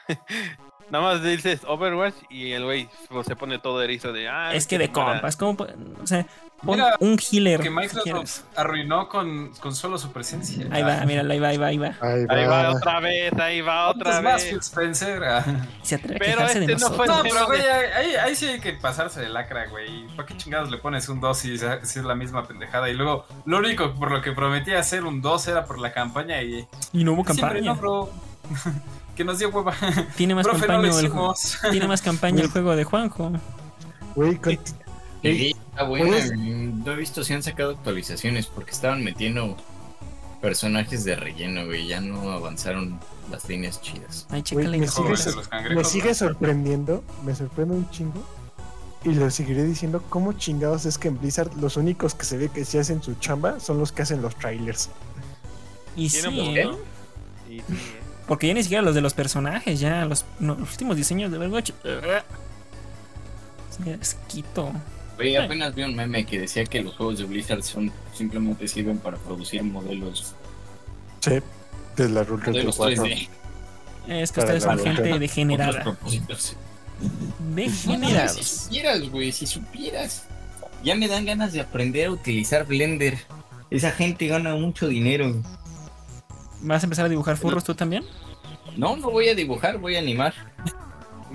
Nada más dices Overwatch y el güey pues, se pone todo erizo de. Ah, es que de chingada". compas, ¿cómo? pu- O sea, pon Mira, un healer. Que si. Microsoft arruinó con, con solo su presencia. Ahí va, mira, ahí va, ahí va, ahí va. Ahí Ahí va va. otra vez, ahí va otra ¿Cuántos más, Phil vez. Spencer? Ah. Se atreve a Pero de este no fue- nosotros. No, pero güey, ahí, ahí sí hay que pasarse de lacra, güey. ¿Para qué chingados le pones un 2 si, si es la misma pendejada? Y luego, lo único por lo que prometía hacer un 2 era por la campaña y. Y no hubo Siempre campaña. no, bro. Que nos dio hueva. Tiene más Profe, no campaña lo el. Tiene más campaña el juego de Juanjo. Güey, con- Sí, está buena. No he visto si han sacado actualizaciones porque estaban metiendo personajes de relleno, güey. Ya no avanzaron las líneas chidas. Ay, Güey, me los me sigue sorprendiendo, me sorprende un chingo. Y lo seguiré diciendo, ¿cómo chingados es que en Blizzard los únicos que se ve que sí hacen su chamba son los que hacen los trailers? Y Tiene sí, ¿eh? Y sí, eh. Porque ya ni siquiera los de los personajes, ya los, no, los últimos diseños de Overwatch. Sí, asquito. Güey, apenas vi un meme que decía que los juegos de Blizzard son simplemente sirven para producir modelos, Sí, de la Rule modelos 4. 3D. Es que ustedes son gente degenerada. propósitos. Si Degenerados. supieras, güey, si supieras. Ya me dan ganas de aprender a utilizar Blender. Esa gente gana mucho dinero. ¿Vas a empezar a dibujar furros tú también? No, no voy a dibujar, voy a animar.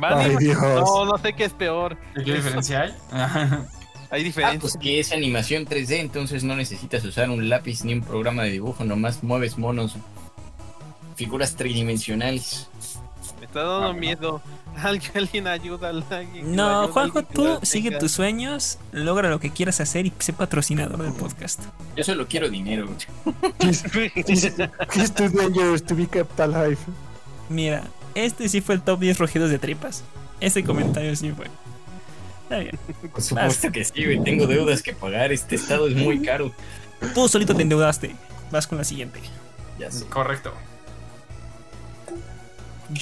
Ay, Dios. no, no sé qué es peor. ¿Qué diferencia hay? Hay Ah, diferencia. pues que es animación 3D, entonces no necesitas usar un lápiz ni un programa de dibujo, nomás mueves monos, figuras tridimensionales. Está dando miedo. Alguien, alguien ayuda. Alguien No, ayuda, Juanjo, tú sigue tus sueños, logra lo que quieras hacer y sé patrocinador del podcast. Yo solo quiero dinero. He's too dangerous to be kept alive. Mira, este sí fue el top 10 rojidos de tripas. Ese comentario sí fue. Está bien. Por supuesto que sí, güey, tengo deudas que pagar, este estado es muy caro. Tú solito te endeudaste. Vas con la siguiente. Ya sé. Correcto.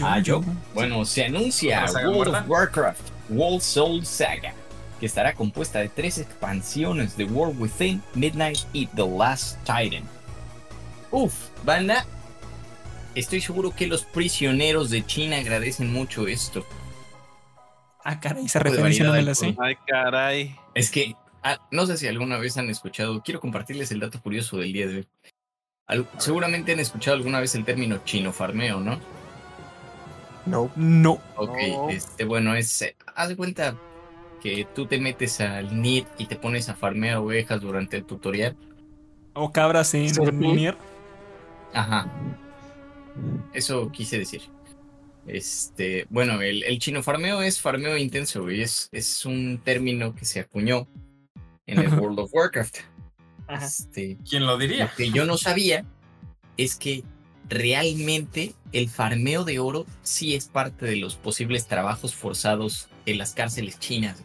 Ah, yo. Bueno, se anuncia ¿La saga World of Warcraft, World Soul Saga, que estará compuesta de tres expansiones de World Within, Midnight y The Last Titan. Uf, banda. Estoy seguro que los prisioneros de China agradecen mucho esto. Ah, caray, esa referencia no me la sé. Ay, caray. Es que, ah, no sé si alguna vez han escuchado, quiero compartirles el dato curioso del día de hoy. Al- seguramente han escuchado alguna vez el término chino farmeo, ¿no? No. No. Ok, No. este, bueno, es, eh, haz de cuenta que tú te metes al NIT y te pones a farmear ovejas durante el tutorial. O cabras en Serpil. Nier. Ajá. Eso quise decir. Este, bueno, el, el chino farmeo es farmeo intenso, güey. Es, es un término que se acuñó en el World of Warcraft. Ajá. Este, ¿Quién lo lo diría? que yo no sabía es que realmente el farmeo de oro sí es parte de los posibles trabajos forzados en las cárceles chinas.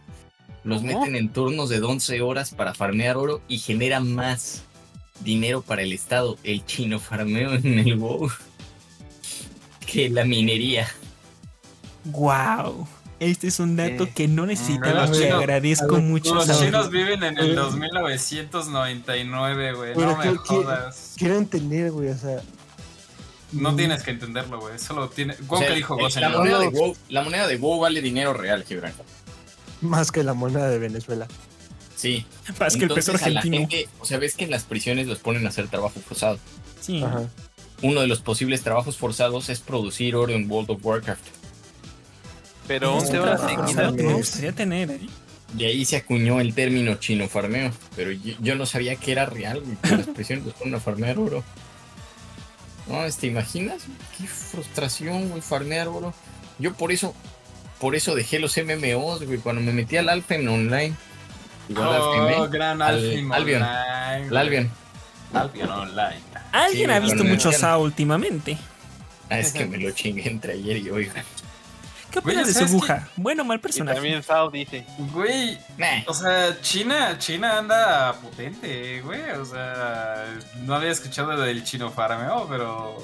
Los ¿Cómo? meten en turnos de 11 horas para farmear oro y genera más dinero para el Estado el chino farmeo en el WoW que la minería. Wow. Este es un dato Eh, que no Te chinos- agradezco ver, mucho. Los chinos viven en el ver. 2999, güey. No me ¿qué- qué- jodas. Quiero entender, güey, o sea. No tienes que entenderlo, güey. Solo tiene. O ¿Cómo sea, que dijo el- Gosen? la, moneda de WoW, la moneda de WoW vale dinero real, Gibran. Más que la moneda de Venezuela. Sí. Más que el peso argentino. gente- o sea, ves que en las prisiones los ponen a hacer trabajo forzado. Sí. Ajá. Uno de los posibles trabajos forzados es producir oro en World of Warcraft. Pero Es 11 un horas seguidas. me gustaría tener. ¿eh? De ahí se acuñó el término chino farmeo. Pero yo, yo no sabía que era real, las prisiones los ponen a farmear oro. No, ¿te imaginas? Qué frustración, güey, farmear oro. Yo por eso, por eso dejé los MMOs, güey, cuando me metí al Alphen Online. Igual al Oh, gran al Albion. Online, el Albion. Albion Online. Alguien Sí, ha visto mucho SAO últimamente. Ah, es que me lo chingué entre ayer y hoy. güey. ¿Qué Güey, opinas de ¿sabes su buja? Bueno o mal Y personaje. también Sao dice. Güey, Nah, o sea, China, China anda potente, güey. O sea, no había escuchado lo del chino farmeo, pero.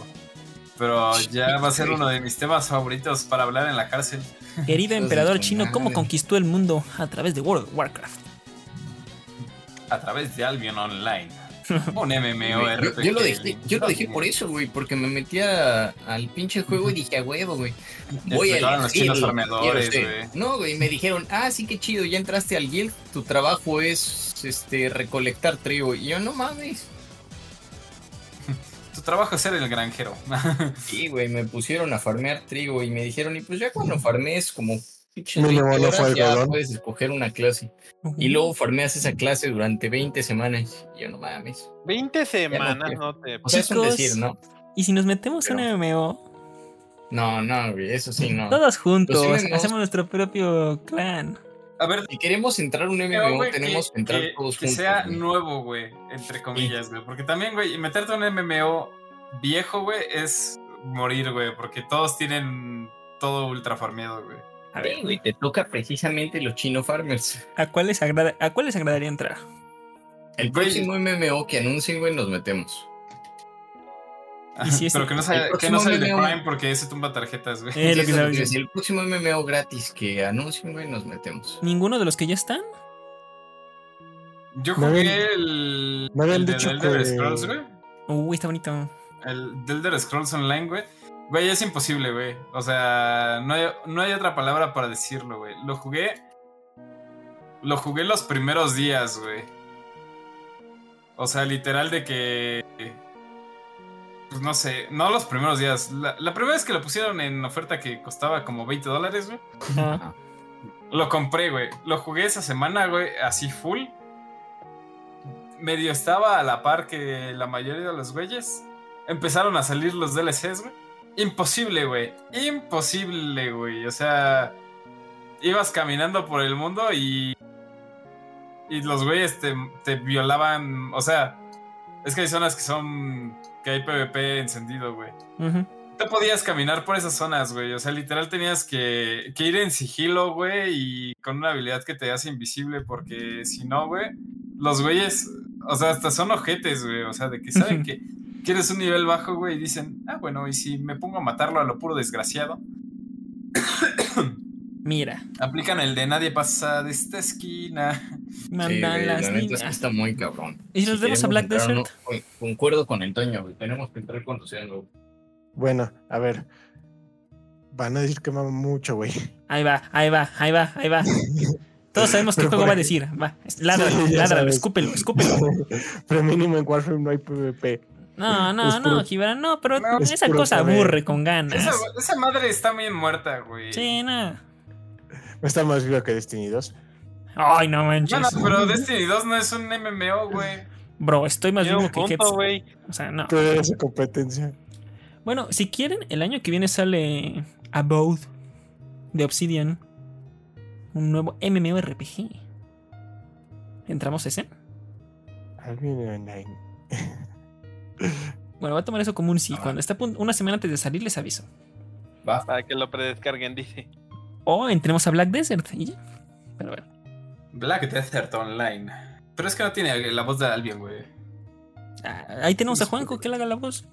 Pero ya va a ser uno de mis temas favoritos para hablar en la cárcel. Querido emperador chino, ¿cómo conquistó el mundo a través de World of Warcraft? A través de Albion Online. Un MMORPG. yo, yo lo dejé, yo lo dejé por eso, güey, porque me metí a- al pinche juego y dije, a huevo, güey. Voy a los chinos ser". güey. No, güey, me dijeron, ah, sí, qué chido, ya entraste al guild, tu trabajo es, este, recolectar trigo. Y yo, no mames. Tu trabajo es ser el granjero. Sí, güey, me pusieron a farmear trigo y me dijeron, y pues ya cuando farmees como Mínimo 20 no fue ya puedes escoger una clase. Y luego farmeas esa clase durante 20 semanas. Y yo, no mames. 20 semanas, quiero. no te. O sea, es un decir, ¿no? Y si nos metemos en Pero- un MMO, No, no, güey, eso sí, no. todos juntos, MMOs hacemos nuestro propio clan. A ver, Si queremos entrar a un MMO, güey, tenemos que, entrar que- todos que juntos. sea güey. nuevo, güey, entre comillas, güey. Porque también, güey, meterte a un MMO viejo, güey, es morir, güey. Porque todos tienen todo ultra farmeado, güey. A ver, güey, te toca precisamente los chino farmers. ¿a cuál les, agrada, ¿a cuál les agradaría entrar? El Güey. próximo MMO que anuncien, güey, nos metemos. Y si es Pero que no sea, el que no próximo sea el de MMO. Prime porque ese tumba tarjetas, güey. Eh, lo que el próximo MMO gratis que anuncien, güey, nos metemos. ¿Ninguno de los que ya están? Yo jugué el, habían el de Elder que- Scrolls, güey. Uy, está bonito. El de Elder Scrolls Online, güey. Güey, es imposible, güey. O sea, no hay, no hay otra palabra para decirlo, güey. Lo jugué. Lo jugué los primeros días, güey. O sea, literal de que. Pues no sé, no los primeros días. La, la primera vez que lo pusieron en oferta que costaba como 20 dólares, güey. Lo compré, güey. Lo jugué esa semana, güey, así full. Medio estaba a la par que la mayoría de los güeyes. Empezaron a salir los DLCs, güey. Imposible, güey. Imposible, güey. O sea, ibas caminando por el mundo y. Y los güeyes te, te violaban. O sea, es que hay zonas que son. que hay PvP encendido, güey Ujú. te podías caminar por esas zonas, güey. O sea, literal tenías que, que ir en sigilo, güey, y con una habilidad que te hace invisible, porque si no, güey, los güeyes, o sea, hasta son ojetes, güey. O sea, de que saben que, que eres un nivel bajo, güey, y dicen, ah, bueno, y si me pongo a matarlo a lo puro desgraciado, Mira, aplican el de nadie pasa de esta esquina. Sí, mandan güey, las la neta es que niñas. está muy cabrón. ¿Y si nos vemos a Black entrar Desert? uno- concuerdo con el Toño, güey. Tenemos que entrar cuando sea nuevo. Bueno, a ver. Van a decir que mama mucho, güey. Ahí va, ahí va, ahí va, ahí va. Todos sabemos qué juego va a decir. Va, ládralo, Sí, ládralo, escúpelo, escúpelo. Pero mínimo en Warframe no hay PvP. No, no, Es no, Gibran, no, pero No, es esa cosa aburre con ganas. esa madre está bien muerta, güey. Sí, no. Está más viva que Destiny 2. Ay, no manches. No, no, pero Destiny 2 no es un MMO, güey. Bro, estoy más vivo que güey. O sea, no. Eres esa competencia. Bueno, si quieren, el año que viene sale Abode de Obsidian. Un nuevo MMORPG. ¿Entramos ese? Albion Online. Bueno, voy a tomar eso como un sí. Cuando esté una semana antes de salir, les aviso. Va. Para que lo predescarguen, dice. O entremos a Black Desert y ya. Pero bueno. Black Desert Online. Pero es que no tiene la voz de Albion, güey. Ah, Ahí tenemos a Juanco que le haga la voz.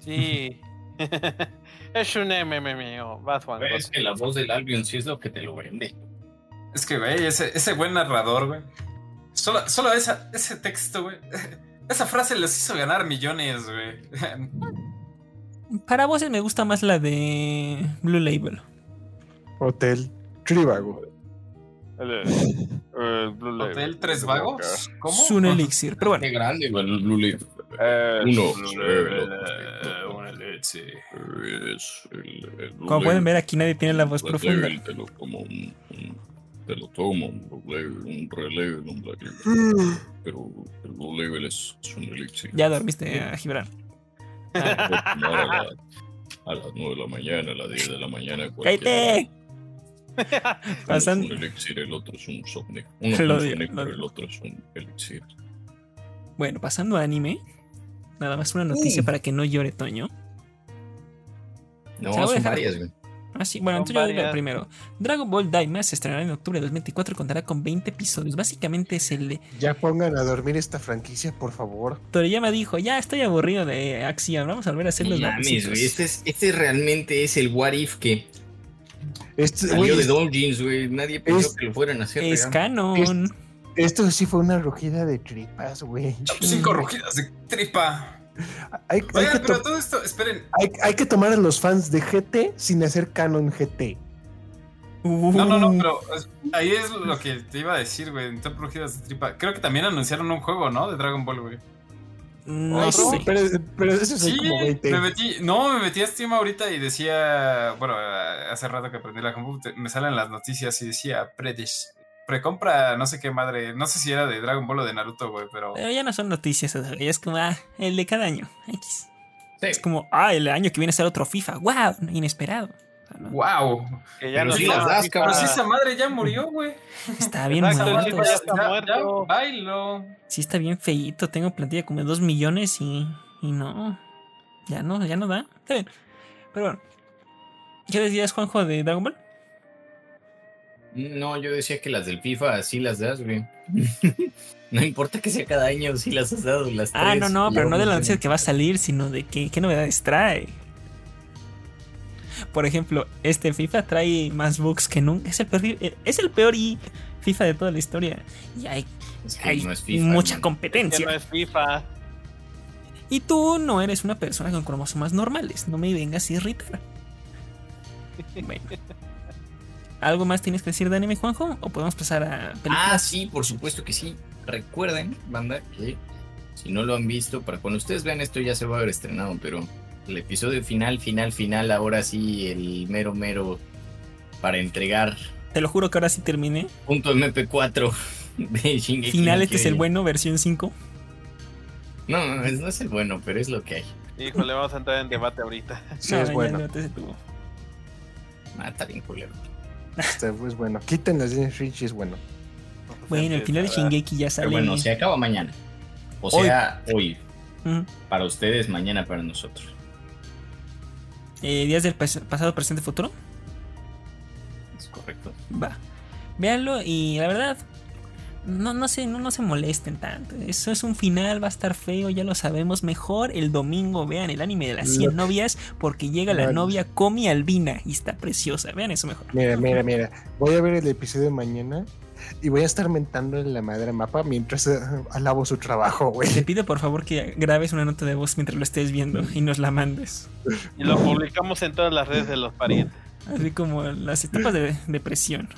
Sí. es un MMO. Vas, Juan. Es que la voz del Albion sí es lo que te lo vende. Es que, güey, ese, ese buen narrador, güey. Solo, solo esa, ese texto, güey. Esa frase les hizo ganar millones, güey. Para voces me gusta más la de Blue Label. Hotel Trivago. Hotel Tres Vagos. ¿Cómo? Sun Elixir. Pero bueno, Qué grande, güey, el Blue Label. Eh. Es como pueden ver, aquí nadie tiene la voz profunda. Como un, un- te lo tomo un Blue Label, un Red Label, un Black Label. Pero el Blue Label es, es un elixir. Ya dormiste, a Gibran. Puedes tomar a, la- a las 9 de la mañana, a las 10 de la mañana. ¡Cállate! Pasan- es un elixir, el otro es un Sonic. Uno es un lo pero el otro es un elixir. Bueno, pasando a anime. Nada más una noticia para que no llore Toño. No, son dejar- varias, güey. Ah, sí, bueno, entonces yo digo varias. primero. Dragon Ball Daima se estrenará en octubre de 2024 y contará con 20 episodios. Básicamente es el de Ya pongan a dormir esta franquicia, por favor. Toriyama dijo, ya estoy aburrido de acción, vamos a volver a hacer los No mames, lapsitos". güey. Este, es, este realmente es el What If que Este, salió güey, de Donjins, güey. Nadie pensó es- que lo fueran a hacer. Es canon. esto sí fue una rugida de tripas, güey. Cinco rugidas de tripa. Hay, hay Oigan, que pero to- todo esto, esperen. hay- hay que tomar a los fans de GT sin hacer canon GT. Uh, No, no, no, pero ahí es lo que te iba a decir, güey. En Top Rugidas de tripa. Creo que también anunciaron un juego, ¿no? De Dragon Ball, güey. No. Pero, pero eso Sí, es como 20. me metí, no, me metí a Steam ahorita y decía, bueno, hace rato que aprendí la compu, me salen las noticias y decía, predish, precompra, no sé qué madre, no sé si era de Dragon Ball o de Naruto, güey, pero... Pero ya no son noticias, ya es como, ah, el de cada año. X. Sí. Es como, ah, el año que viene a ser otro FIFA. ¡Wow! Inesperado. ¡Wow! Que ya Pero no sí las das, FIFA. cabrón. Pero si esa madre ya murió, güey. Está bien Exacto, muerto. Ya está muerto. bailo. Sí está bien feíto. Tengo plantilla como de 2 millones y, y no. Ya no, ya no da. Está bien. Pero bueno. ¿Qué decías, Juanjo, de Dragon Ball? No, yo decía que las del FIFA sí las das, güey. no importa que sea cada año, sí las has dado. Las Ah, tres. no, no, pero no de la noticia que va a salir, sino de qué, qué novedades trae. Por ejemplo, este FIFA trae más bugs que nunca. Es el peor, es el peor y FIFA de toda la historia. Y hay, Es que hay no es FIFA, mucha hermano. Que competencia. no es FIFA. Y tú no eres una persona con cromosomas normales. No me vengas a irritar. Bueno. ¿Algo más tienes que decir de anime, Juanjo? ¿O podemos pasar a películas? Ah, sí, por supuesto que sí. Recuerden, banda, que si no lo han visto, para cuando ustedes vean esto ya se va a haber estrenado, pero el episodio final, final, final, ahora sí, el mero, mero para entregar Te lo juro que ahora sí terminé. punto MP4 de Shingeki Final, este es el bueno, versión 5. No, no, es- no es el bueno, pero es lo que hay. Híjole, vamos a entrar en debate ahorita. Sí, No, es ya bueno. no te detuvo. Ah, está bien culero. Este, es bueno. Quiten las Disney Rich es bueno. Bueno, el final de Shingeki ya sale. Pero bueno, se acaba mañana. O Hoy. sea, hoy. Para ustedes, mañana para nosotros. Eh, días del pas- pasado, presente, futuro. Es correcto. Va. Véanlo y la verdad. No, no, se, no, no se molesten tanto. Eso es un final, va a estar feo, ya lo sabemos. Mejor el domingo vean el anime de las 100 Lo- novias porque llega la novia Comi Albina y está preciosa. Vean eso mejor. Mira, mira, mira. Voy a ver el episodio de mañana y voy a estar mentando en la madre mapa mientras eh, alabo su trabajo, Te güey. pido por favor que grabes una nota de voz mientras lo estés viendo y nos la mandes. Y lo publicamos en todas las redes de los parientes. Así como las etapas de depresión.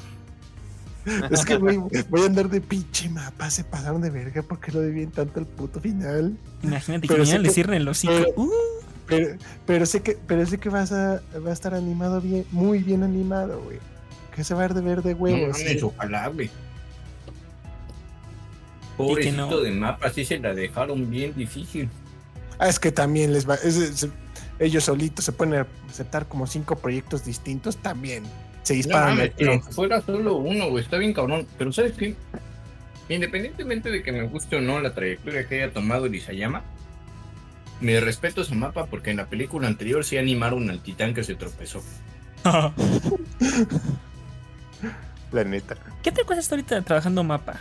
Es que, güey, voy a andar de pinche mapa. Se pasaron de verga porque lo debían tanto el puto final. Imagínate que Pero mañana sé le que- cierren el hocico. pero- Uh, Pero, pero sé que, pero sé que vas a, va a estar animado bien, muy bien animado, güey. Que se va a ver de verde No huevos. mames, ojalá, güey. que Pobrecito no. de mapa, sí se la dejaron bien difícil. Ah, es que también les va. es- es- ellos solitos se pueden aceptar como cinco proyectos distintos, también se No disparan mames, el pero tiro. fuera solo uno, güey, está bien cabrón. Pero ¿sabes qué? Independientemente de que me guste o no la trayectoria que haya tomado Isayama, mi respeto a su mapa porque en la película anterior sí animaron al titán que se tropezó. La neta. ¿Qué otra cosa está ahorita trabajando mapa?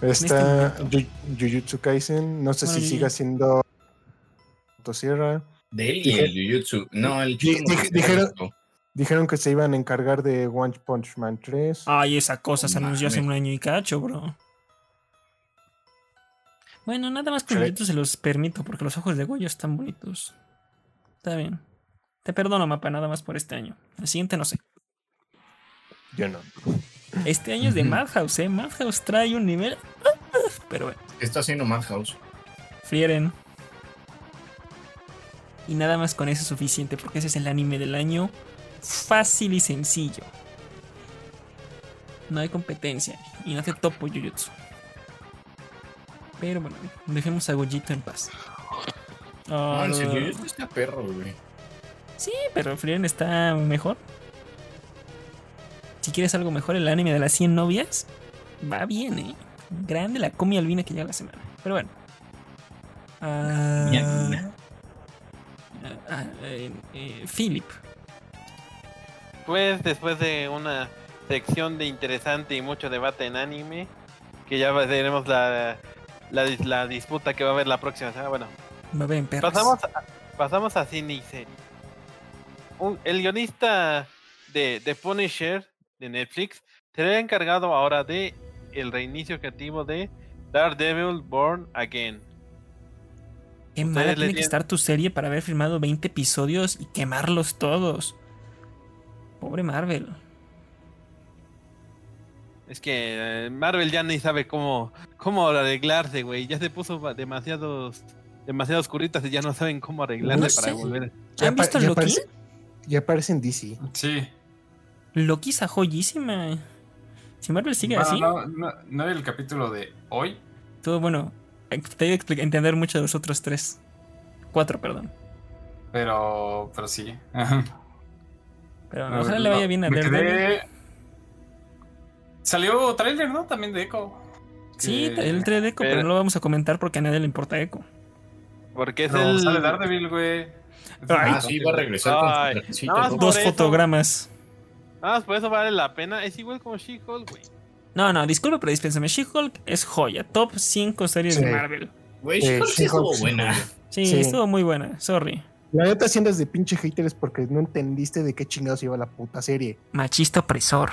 Está. Yu- Jujutsu Kaisen, no sé Bueno, si siga siendo Motosierra. De él y el Jujutsu. No, el Jujutsu no dijeron-. Dijeron que se iban a encargar de One Punch Man 3. Ay, esa cosa se anunció hace un año y cacho, bro. Bueno, nada más con se los permito porque los ojos de Goyo están bonitos. Está bien. Te perdono, mapa, nada más por este año. El siguiente no sé. Yo no. Este año es de. Madhouse, ¿eh? Madhouse trae un nivel. Pero bueno, ¿Qué está haciendo Madhouse? frieren. Y nada más con eso es suficiente porque ese es el anime del año. Fácil y sencillo. No hay competencia. Y no te topo Jujutsu. Pero bueno, dejemos a Gojito en paz. No, en Ah, serio, Jujutsu está perro, güey. Sí, pero Frieren está mejor. Si quieres algo mejor, el anime de las 100 novias va bien, ¿eh? Grande la comi albina que llega la semana. Pero bueno. Eh, eh, Philip. Pues después de una sección de interesante y mucho debate en anime, que ya veremos la, la, la disputa que va a haber la próxima semana. Bueno, Va a ver en perras. pasamos a, pasamos a cine y serie. Un- el guionista de The Punisher de Netflix será encargado ahora de el reinicio creativo de Daredevil Born Again. Qué mala tiene que estar tu serie para haber firmado 20 episodios y quemarlos todos. Pobre Marvel. Es que eh, Marvel ya ni sabe cómo, cómo arreglarse, güey. Ya se puso demasiados, demasiados curritas y ya no saben cómo arreglarse No para volver. Ya ¿Han visto ya Loki? aparece- Ya aparece en DC. Sí. Loki está joyísima. Si Marvel sigue Bueno, así, no, no, no era el capítulo de hoy. todo bueno. Te iba a entender mucho de los otros tres. Cuatro, perdón. Pero, pero sí. Pero No, ojalá le vaya bien a Daredevil. quedé- Salió trailer, ¿no? También de Echo. Sí, Que- el 3 de Echo, pero pero- no lo vamos a comentar porque a nadie le importa Echo. Porque es el. sale Daredevil, güey. Ah, sí, va a regresar con nada más Dos eso. fotogramas. Ah, por eso vale la pena. Es igual como She-Hulk, güey. No, no, disculpe, pero dispénsame. She-Hulk es joya. Top 5 series Sí. de Marvel. Güey, She-Hulk sí estuvo sí, buena. Sí. estuvo muy buena. Sorry. La neta si andas de pinche haters porque no entendiste de qué chingados iba la puta serie. Machista opresor.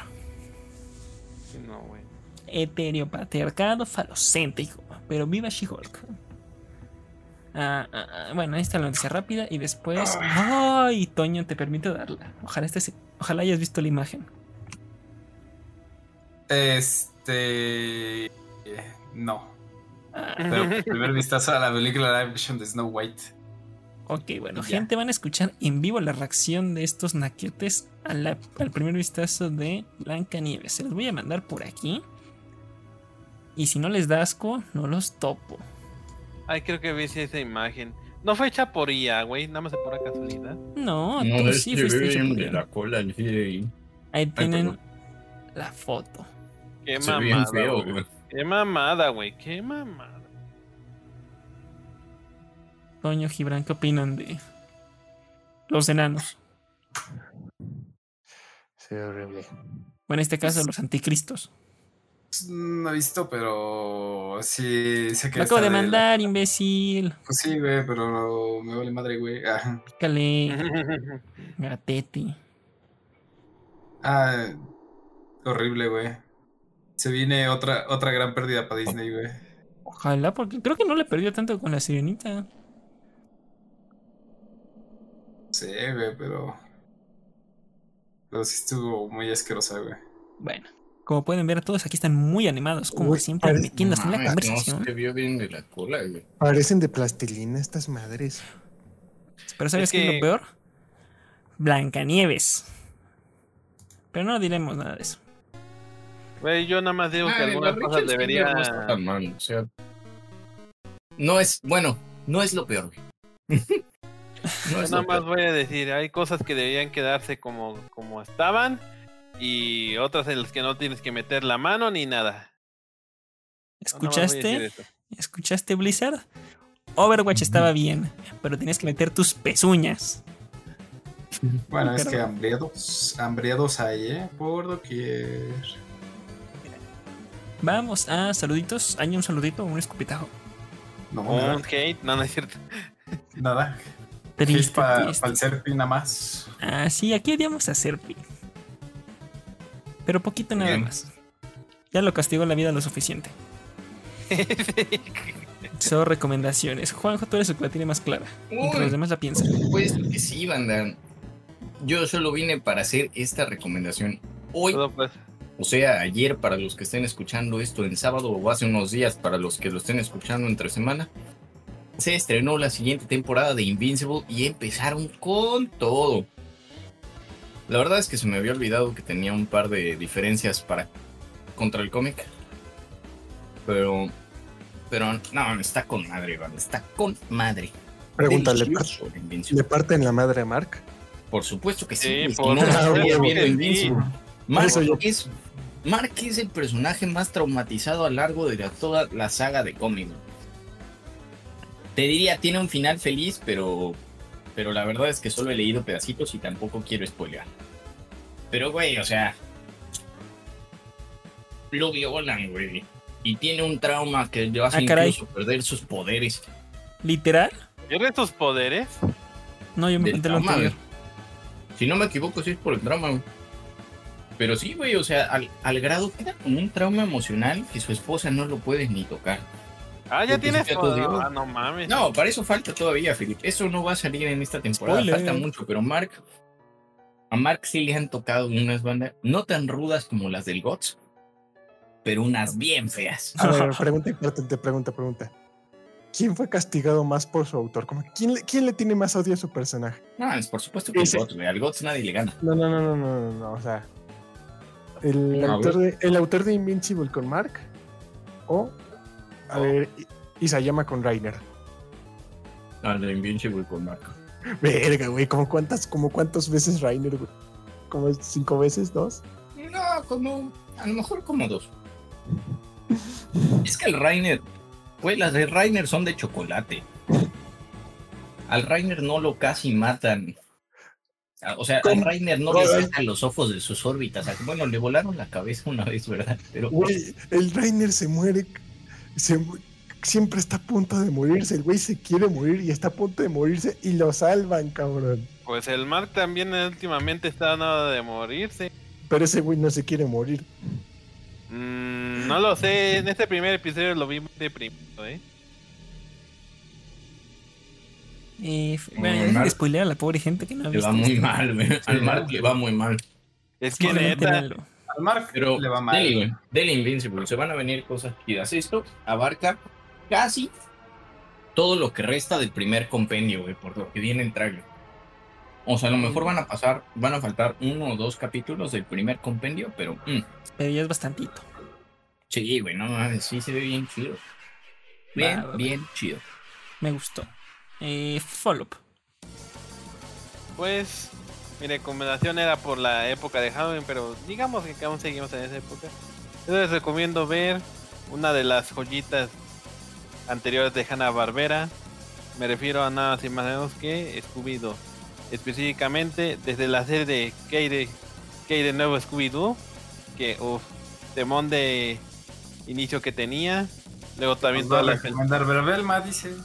Sí, No, güey. Etéreo patriarcado falocéntrico. Pero viva She-Hulk. Ah, ah, ah, bueno, ahí está la noticia rápida. Y después. ¡Ay! Toño, te permito darla. Ojalá, este se- Ojalá hayas visto la imagen. Este. No. Ah, Pero primer vistazo a la película live action de Snow White. Ok, bueno, Ya. gente, van a escuchar en vivo la reacción de estos naquetes a la- al primer vistazo de Blanca Nieves. Se los voy a mandar por aquí. Y si no les da asco, no los topo. Ay, creo que vi esa imagen. No fue hecha por IA, güey. Nada más de pura casualidad. No, No, tú es sí que fuiste por de la cola. Ahí tienen perdón. la foto. Qué mamada. güey. Qué mamada, güey. Qué mamada. Toño Gibran, ¿qué opinan de los enanos? Se ve horrible. O en este caso, los anticristos. No he visto, pero sí sé que. Lo acabo de la- mandar, imbécil. Pues sí, güey, pero me vale madre, güey. Ah, Pícale, gatete. Ah, horrible, güey. Se viene otra, otra gran pérdida para Disney, güey. Ojalá, porque creo que no le perdió tanto con la sirenita. Sí, güey, pero. Pero sí estuvo muy asquerosa, güey. Bueno, como pueden ver, todos aquí están muy animados, como Uy, siempre, parece- metiéndose en la No, conversación. se vio bien de la cola, güey. Parecen de plastilina estas madres. Pero ¿sabes Es qué es que- lo peor? Blancanieves. Pero no diremos nada de eso. Güey, yo nada más digo que Ah, algunas la cosas debería. No mal, o sea. No es, bueno, no es lo peor. güey. No Yo es nada más peor. voy a decir, hay cosas que deberían quedarse como, como estaban y otras en las que no tienes que meter la mano ni nada. ¿Escuchaste? ¿Escuchaste, Blizzard? Overwatch estaba bien, pero tienes que meter tus pezuñas. Bueno, es que hambriados, hambriados hay, ¿eh? Por doquier. Vamos a saluditos. Hay un saludito, un escupitajo. No, Un hate, no, no es cierto. nada. Triste, para triste. el Serpi nada más. Ah, sí, aquí odiamos a Serpi. Pero poquito nada Bien. más. Ya lo castigó la vida lo suficiente. Son recomendaciones. Juanjo, tú eres el que la tiene más clara. Mientras Uy. los demás la piensan. Supuesto que sí, banda. Yo solo vine para hacer esta recomendación hoy, Todo pues. o sea, ayer para los que estén escuchando esto en sábado o hace unos días para los que lo estén escuchando entre semana. Se estrenó la siguiente temporada de Invincible y empezaron con todo. La verdad es que se me había olvidado que tenía un par de diferencias para contra el cómic. Pero pero no, está con madre, banda, está con madre. Pregúntale. ¿le parten la madre a Mark? Por supuesto que sí. Por no, estaría viendo Invincible. Mark es, Mark es el personaje más traumatizado a lo largo de la- toda la saga de cómics. Te diría, tiene un final feliz, pero, pero la verdad es que solo he leído pedacitos y tampoco quiero spoilear. Pero, güey, o sea, lo violan, güey. Y tiene un trauma que le hace Ah, caray. incluso perder sus poderes. ¿Literal? ¿Pierde tus poderes? No, yo me del conté lo trauma. Si no me equivoco, sí es por el trauma, güey. Pero sí, güey, o sea, al, al grado queda como un trauma emocional que su esposa no lo puede ni tocar. Ah, ya tienes todo. Ah, no mames. No, para eso falta todavía, Felipe. Eso no va a salir en esta temporada. Spoiler. Falta mucho, pero Mark. A Mark sí le han tocado unas bandas no tan rudas como las del GOTS, pero unas bien feas. A ver, pregunta importante, pregunta, pregunta. ¿Quién fue castigado más por su autor? Como, ¿quién, le, ¿Quién le tiene más odio a su personaje? No, es por supuesto que el GOTS, güey. Al GOTS nadie le gana. No, no, no, no, no, no, no, o sea. El, autor de, el autor de Invincible con Mark o, a ver, Isayama con Rainer. Al de Invincible con Mark. Verga, güey, ¿como cuántas, como cuántas veces Rainer, güey? ¿Como cinco veces, dos? No, como. A lo mejor como dos. Es que el Rainer. Güey, las de Rainer son de chocolate. Al Rainer no lo casi matan. Ah, O sea, al ¿Cómo? Rainer no le sacan los ojos de sus órbitas. Bueno, le volaron la cabeza una vez, ¿verdad? Pero Güey, el Rainer se muere, se siempre está a punto de morirse. El güey se quiere morir y está a punto de morirse y lo salvan, cabrón. Pues el Mark también últimamente está a nada de morirse. Pero ese güey no se quiere morir. Mm, no lo sé, en este primer episodio lo vi muy deprimido, ¿eh? Eh, bueno, ya dejen de Mark- spoilear a la pobre gente que no ha le visto. va muy esto. mal, güey. Al Mark le va muy mal. Es que neta. Al Mark Pero le va mal. Dele, güey. Dele Invincible. Se van a venir cosas chidas. Esto abarca casi todo lo que resta del primer compendio, güey, por lo que viene el trailer. O sea, a lo mejor van a pasar, van a faltar uno o dos capítulos del primer compendio, pero mm, Pero ya es bastantito. sí, güey, no mames, sí se ve bien chido. Bien, Va, va, va. bien chido. Me gustó. Eh, follow up. pues mi recomendación era por la época de Halloween, pero digamos que aún seguimos en esa época. Yo les recomiendo ver una de las joyitas anteriores de Hanna Barbera. Me refiero a nada más y más menos que Scooby-Doo. Específicamente desde la serie de ¿Qué hay de, qué hay de nuevo Scooby-Doo? Que, uff, temón de inicio que tenía. Luego también a todas las... recomendar, Belma dice.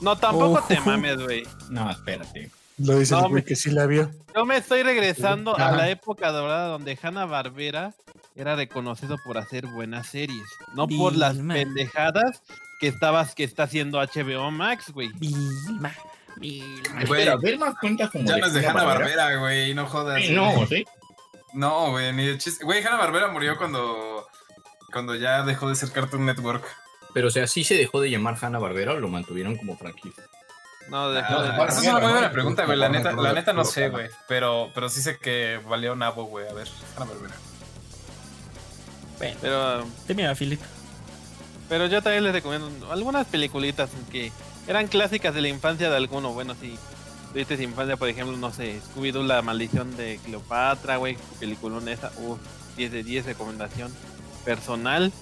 No, tampoco te mames, güey. No, espérate. Lo dice No, el güey me- que sí la vio. Yo me estoy regresando a la época dorada donde Hanna Barbera era reconocido por hacer buenas series, no por las Vilma. pendejadas que estabas que está haciendo HBO Max, güey. Vilma. Vilma. Güey, Espera, Velma cuenta como Ya no es de Hanna. Barbera, güey, no jodas. No, sí. No, güey, ni de chiste. Güey, Hanna Barbera murió cuando. Cuando ya dejó de ser Cartoon Network. Pero, o sea, sí se dejó de llamar Hanna Barbera o lo mantuvieron como franquicia. No, de- esa es una muy buena ¿no? pregunta, güey. La neta, la neta no sé, güey. Pero, pero sí sé que valió nabo, güey. A ver, Hanna Barbera. Bueno, pero Philip. pero yo también les recomiendo algunas peliculitas que eran clásicas de la infancia de alguno, bueno, sí. tuviste infancia, por ejemplo, no sé, Scooby-Doo, la maldición de Cleopatra, güey, peliculón esa, uh, 10 de 10 recomendación personal.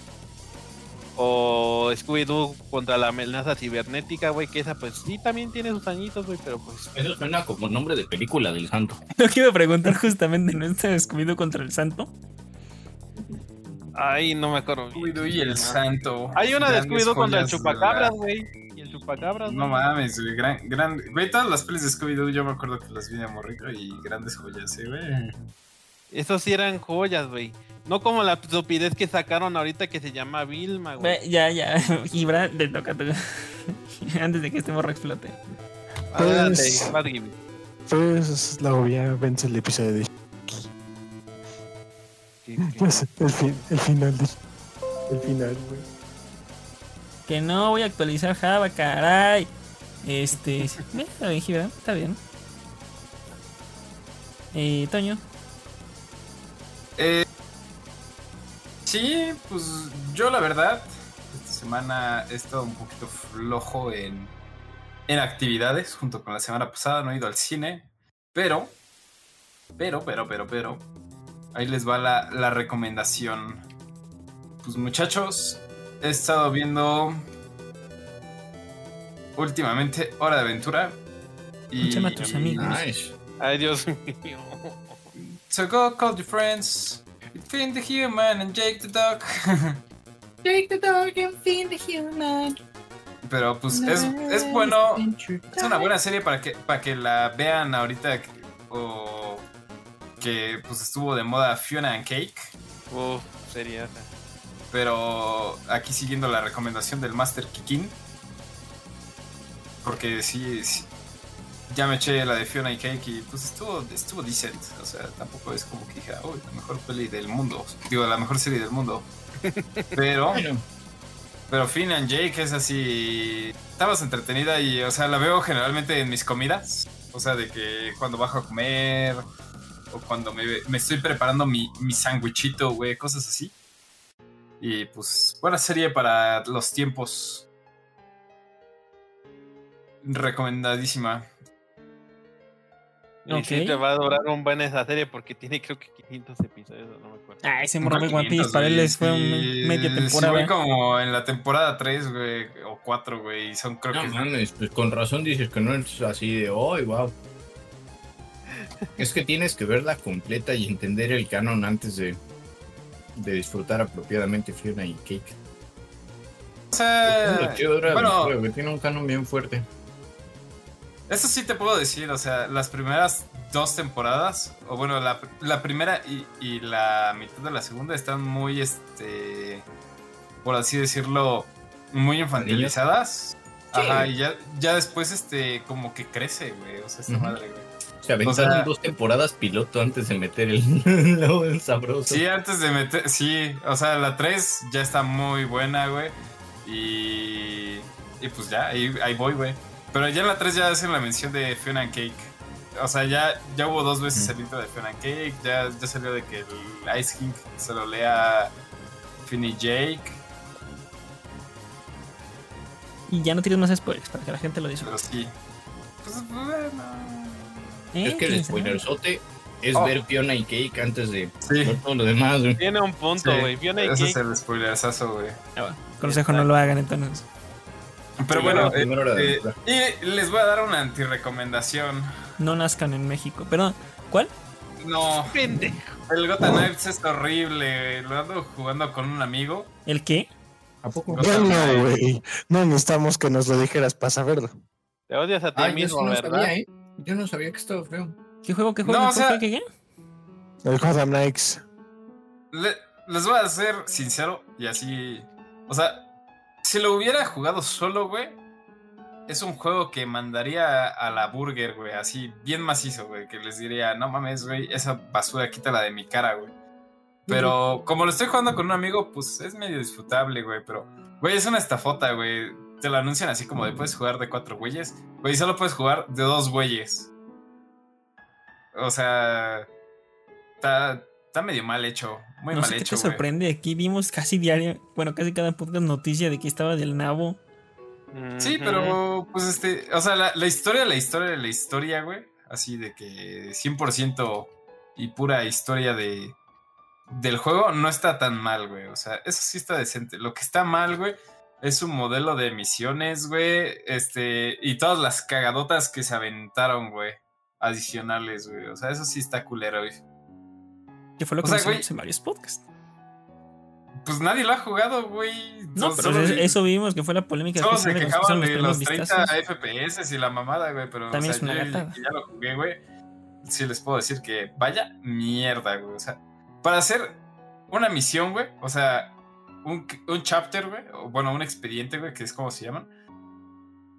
O Scooby-Doo contra la amenaza cibernética, güey, que esa pues sí también tiene sus añitos, güey, pero pues... Eso suena como nombre de película del santo. Lo que iba a preguntar justamente, ¿no está descubrido contra el santo? Ay, no me acuerdo. Scooby-Doo y el santo. Hay una de Scooby-Doo contra el chupacabras, güey. Y el chupacabras, No güey. mames, güey. Gran, gran... Güey, todas las pelis de Scooby-Doo yo me acuerdo que las vi de morrito y grandes joyas, ¿eh, güey? Esos sí eran joyas, güey. No como la estupidez que sacaron ahorita que se llama Vilma, güey. Ya, ya. Gibra, te toca. te- Antes de que este morro explote. Adelante, Pues-. Pues la obvia vence el episodio de ¿Qué- pues, el, fin- el final de el final, güey. Que no voy a actualizar Java, caray. Este. Está bien, Gibra, está bien. Eh, Toño. Eh, sí, pues yo la verdad, esta semana he estado un poquito flojo en, en actividades, junto con la semana pasada, no he ido al cine, pero, pero, pero, pero, pero, ahí les va la, la recomendación. Pues muchachos, he estado viendo últimamente Hora de Aventura. Y, Llama a tus amigos. Nice. Ay, Dios mío. So go call your friends. Finn the human and Jake the dog. Take the dog and feed the human. Pero pues es, es bueno. Es una buena serie para que, para que la vean ahorita. que- O que pues estuvo de moda Fiona and Cake. Uf, sería. Pero aquí siguiendo la recomendación del Master Kikin. Porque sí, sí, ya me eché la de Fiona y Cake y pues estuvo, estuvo decent. O sea, tampoco es como que dije, oh, la mejor peli del mundo. Digo, la mejor serie del mundo. Pero, pero Finn and Jake es así. Está más entretenida y, o sea, la veo generalmente en mis comidas. O sea, de que cuando bajo a comer o cuando me, me estoy preparando mi, mi sandwichito, güey, cosas así. Y pues, buena serie para los tiempos. Recomendadísima. Y Ok. sí te va a durar un buen esa serie porque tiene creo que 500 episodios, no me acuerdo. Ah, ese morro de One 500, Piece para él fue un sí, media Sí, temporada. voy como en la temporada 3, güey, o 4, güey. Y son, creo no que. mames, pues con razón dices que no es así de, ¡ay, wow! Es que tienes que verla completa y entender el canon antes de, de disfrutar apropiadamente Fiona y Cake. O sea, bueno, tiene un canon bien fuerte. Eso sí te puedo decir, o sea, las primeras dos temporadas, o bueno, la, la primera y, y la mitad de la segunda están muy, este, por así decirlo, muy infantilizadas. Sí. Ajá, y ya, ya después, este, como que crece, güey, o sea, esta madre, güey. Se aventaron O sea- dos temporadas piloto antes de meter el, sabroso. Sí, antes de meter, sí, o sea, la 3 ya está muy buena, güey, y, y pues ya, ahí, ahí voy, güey. Pero ya en la 3 ya hacen la mención de Fiona and Cake. O sea, ya, ya hubo dos veces Ujú. el intro de Fiona and Cake. Ya, ya salió de que el Ice King se lo lea Finn y Jake. Y ya no tienes más spoilers para que la gente lo Pero disfrute. sí. Pues bueno. Eh, Es que el spoilerzote es Oh. ver Fiona y Cake antes de Sí. ver todo lo demás. güey. Tiene un punto, sí, güey. Fiona y Ese es Cake. el spoilersazo, güey. Ah, bueno, Consejo, no lo hagan entonces. Pero Sí, bueno, eh, aventura. y les voy a dar una antirecomendación. No nazcan en México. Perdón, ¿cuál? No, Pendejo. el Gotham Knights es horrible. Lo ando jugando con un amigo. ¿El qué? ¿A poco? Ya no, güey. No necesitamos que nos lo dijeras para saberlo. Te odias a ti yo sí mismo, no ¿verdad? sabía, ¿eh? Yo no sabía que estaba feo. ¿Qué juego? ¿Qué juego? No, ¿Qué o sea- juego? ¿Qué, qué? El Gotham Knights. Le- les voy a ser sincero y así. O sea, si lo hubiera jugado solo, güey, es un juego que mandaría a la burger, güey, así bien macizo, güey, que les diría, no mames, güey, esa basura quítala de mi cara, güey. Pero como lo estoy jugando con un amigo, pues es medio disfrutable, güey, pero, güey, es una estafota, güey. Te lo anuncian así como de puedes jugar de cuatro güeyes, güey, solo puedes jugar de dos güeyes. O sea, está, está medio mal hecho, muy no mal sé qué te sorprende. Aquí vimos casi diario, bueno, casi cada podcast noticia de que estaba del nabo Sí, pero pues este, o sea, la, la historia, la historia, la historia, güey, así de que 100% y pura historia de del juego no está tan mal, güey. O sea, eso sí está decente. Lo que está mal, güey, es un modelo de misiones, güey, este, y todas las cagadotas que se aventaron, güey, adicionales, güey. O sea, eso sí está culero, güey. Que fue lo que güey- en varios podcasts. Pues nadie lo ha jugado, güey. No, So- pero eso, vimos que fue la polémica. Que se quejaban de los 30 vistazos. FPS y la mamada, güey, pero También o sea, es una yo ya lo jugué, güey. Sí les puedo decir que vaya mierda, güey. O sea, para hacer una misión, güey, o sea, un, un chapter, güey, o bueno, un expediente, güey, que es como se llaman,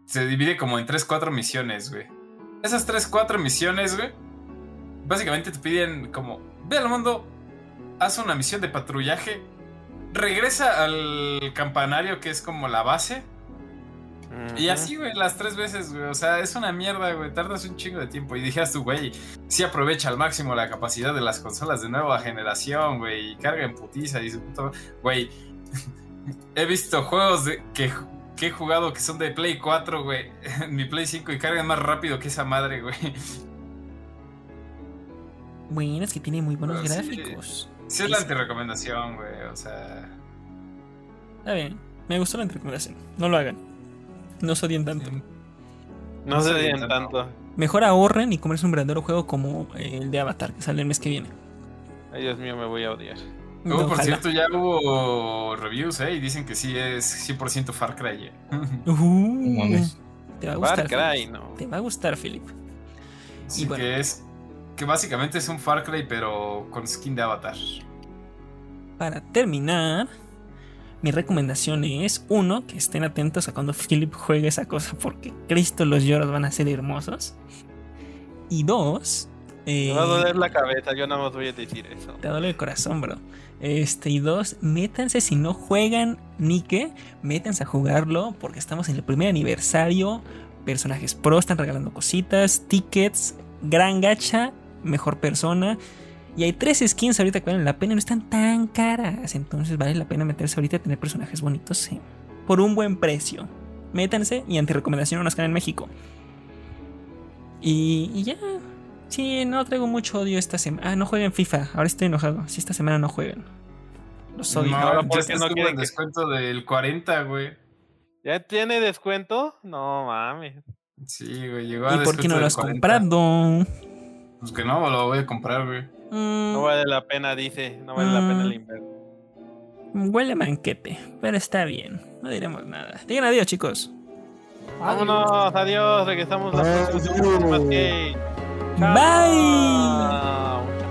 se divide como en 3, 4 misiones, güey. Esas 3, 4 misiones, güey, básicamente te piden como, ve al mundo, haz una misión de patrullaje, regresa al campanario que es como la base, y así, güey, las tres veces, güey. O sea, es una mierda, güey. Tardas un chingo de tiempo. Y dijeras tú, güey, sí aprovecha al máximo la capacidad de las consolas de nueva generación, güey. Y carga en putiza y su puto. Güey, he visto juegos de, que, que he jugado que son de Play 4, güey. En mi Play 5 y cargan más rápido que esa madre, güey. Bueno, es que tiene muy buenos Pero sí. gráficos. Sí, es la antirecomendación, güey. O sea. Está bien. Me gustó la recomendación. No lo hagan. No se odien tanto. No se digan tanto. Mejor ahorren y comerse un verdadero juego como el de Avatar que sale el mes que viene. Ay, Dios mío, me voy a odiar. Oh, por Ojalá. cierto, ya hubo reviews, ¿eh? Y dicen que sí es 100% Far Cry. eh. Uh, No te va a gustar. Far Cry, no. Te va a gustar, Philip. Sí, bueno. que es. Que básicamente es un Far Cry, pero con skin de avatar. Para terminar, mi recomendación es: uno, que estén atentos a cuando Philip juegue esa cosa, porque Cristo los lloros van a ser hermosos. Y dos, eh, Me va a doler la cabeza, yo nada más voy a decir eso. Te duele el corazón, bro. Este, y dos, métanse si no juegan Nike, métanse a jugarlo porque estamos en el primer aniversario. Personajes pro están regalando cositas, tickets, gran gacha, mejor persona. Y hay tres skins ahorita que valen la pena, no están tan caras. Entonces vale la pena meterse ahorita a tener personajes bonitos sí, por un buen precio. Métanse y antirecomendación no nos quedan en México. Y, y ya, Sí, no traigo mucho odio esta semana. Ah, no jueguen FIFA. Ahora estoy enojado. Si esta semana no jueguen. Los odio. No, Ahora, ya ¿por está qué no quieren en que- descuento del 40, güey. ¿Ya tiene descuento? No mames. Sí, güey, llegó a ¿Y por qué no lo has 40. comprado? Pues que no, lo voy a comprar, güey. Mm, No vale la pena, dice. No vale la pena el Mm. inverno. huele manquete, pero está bien. No diremos nada. Digan adiós, chicos. Vámonos, adiós. Regresamos la próxima gay. Bye.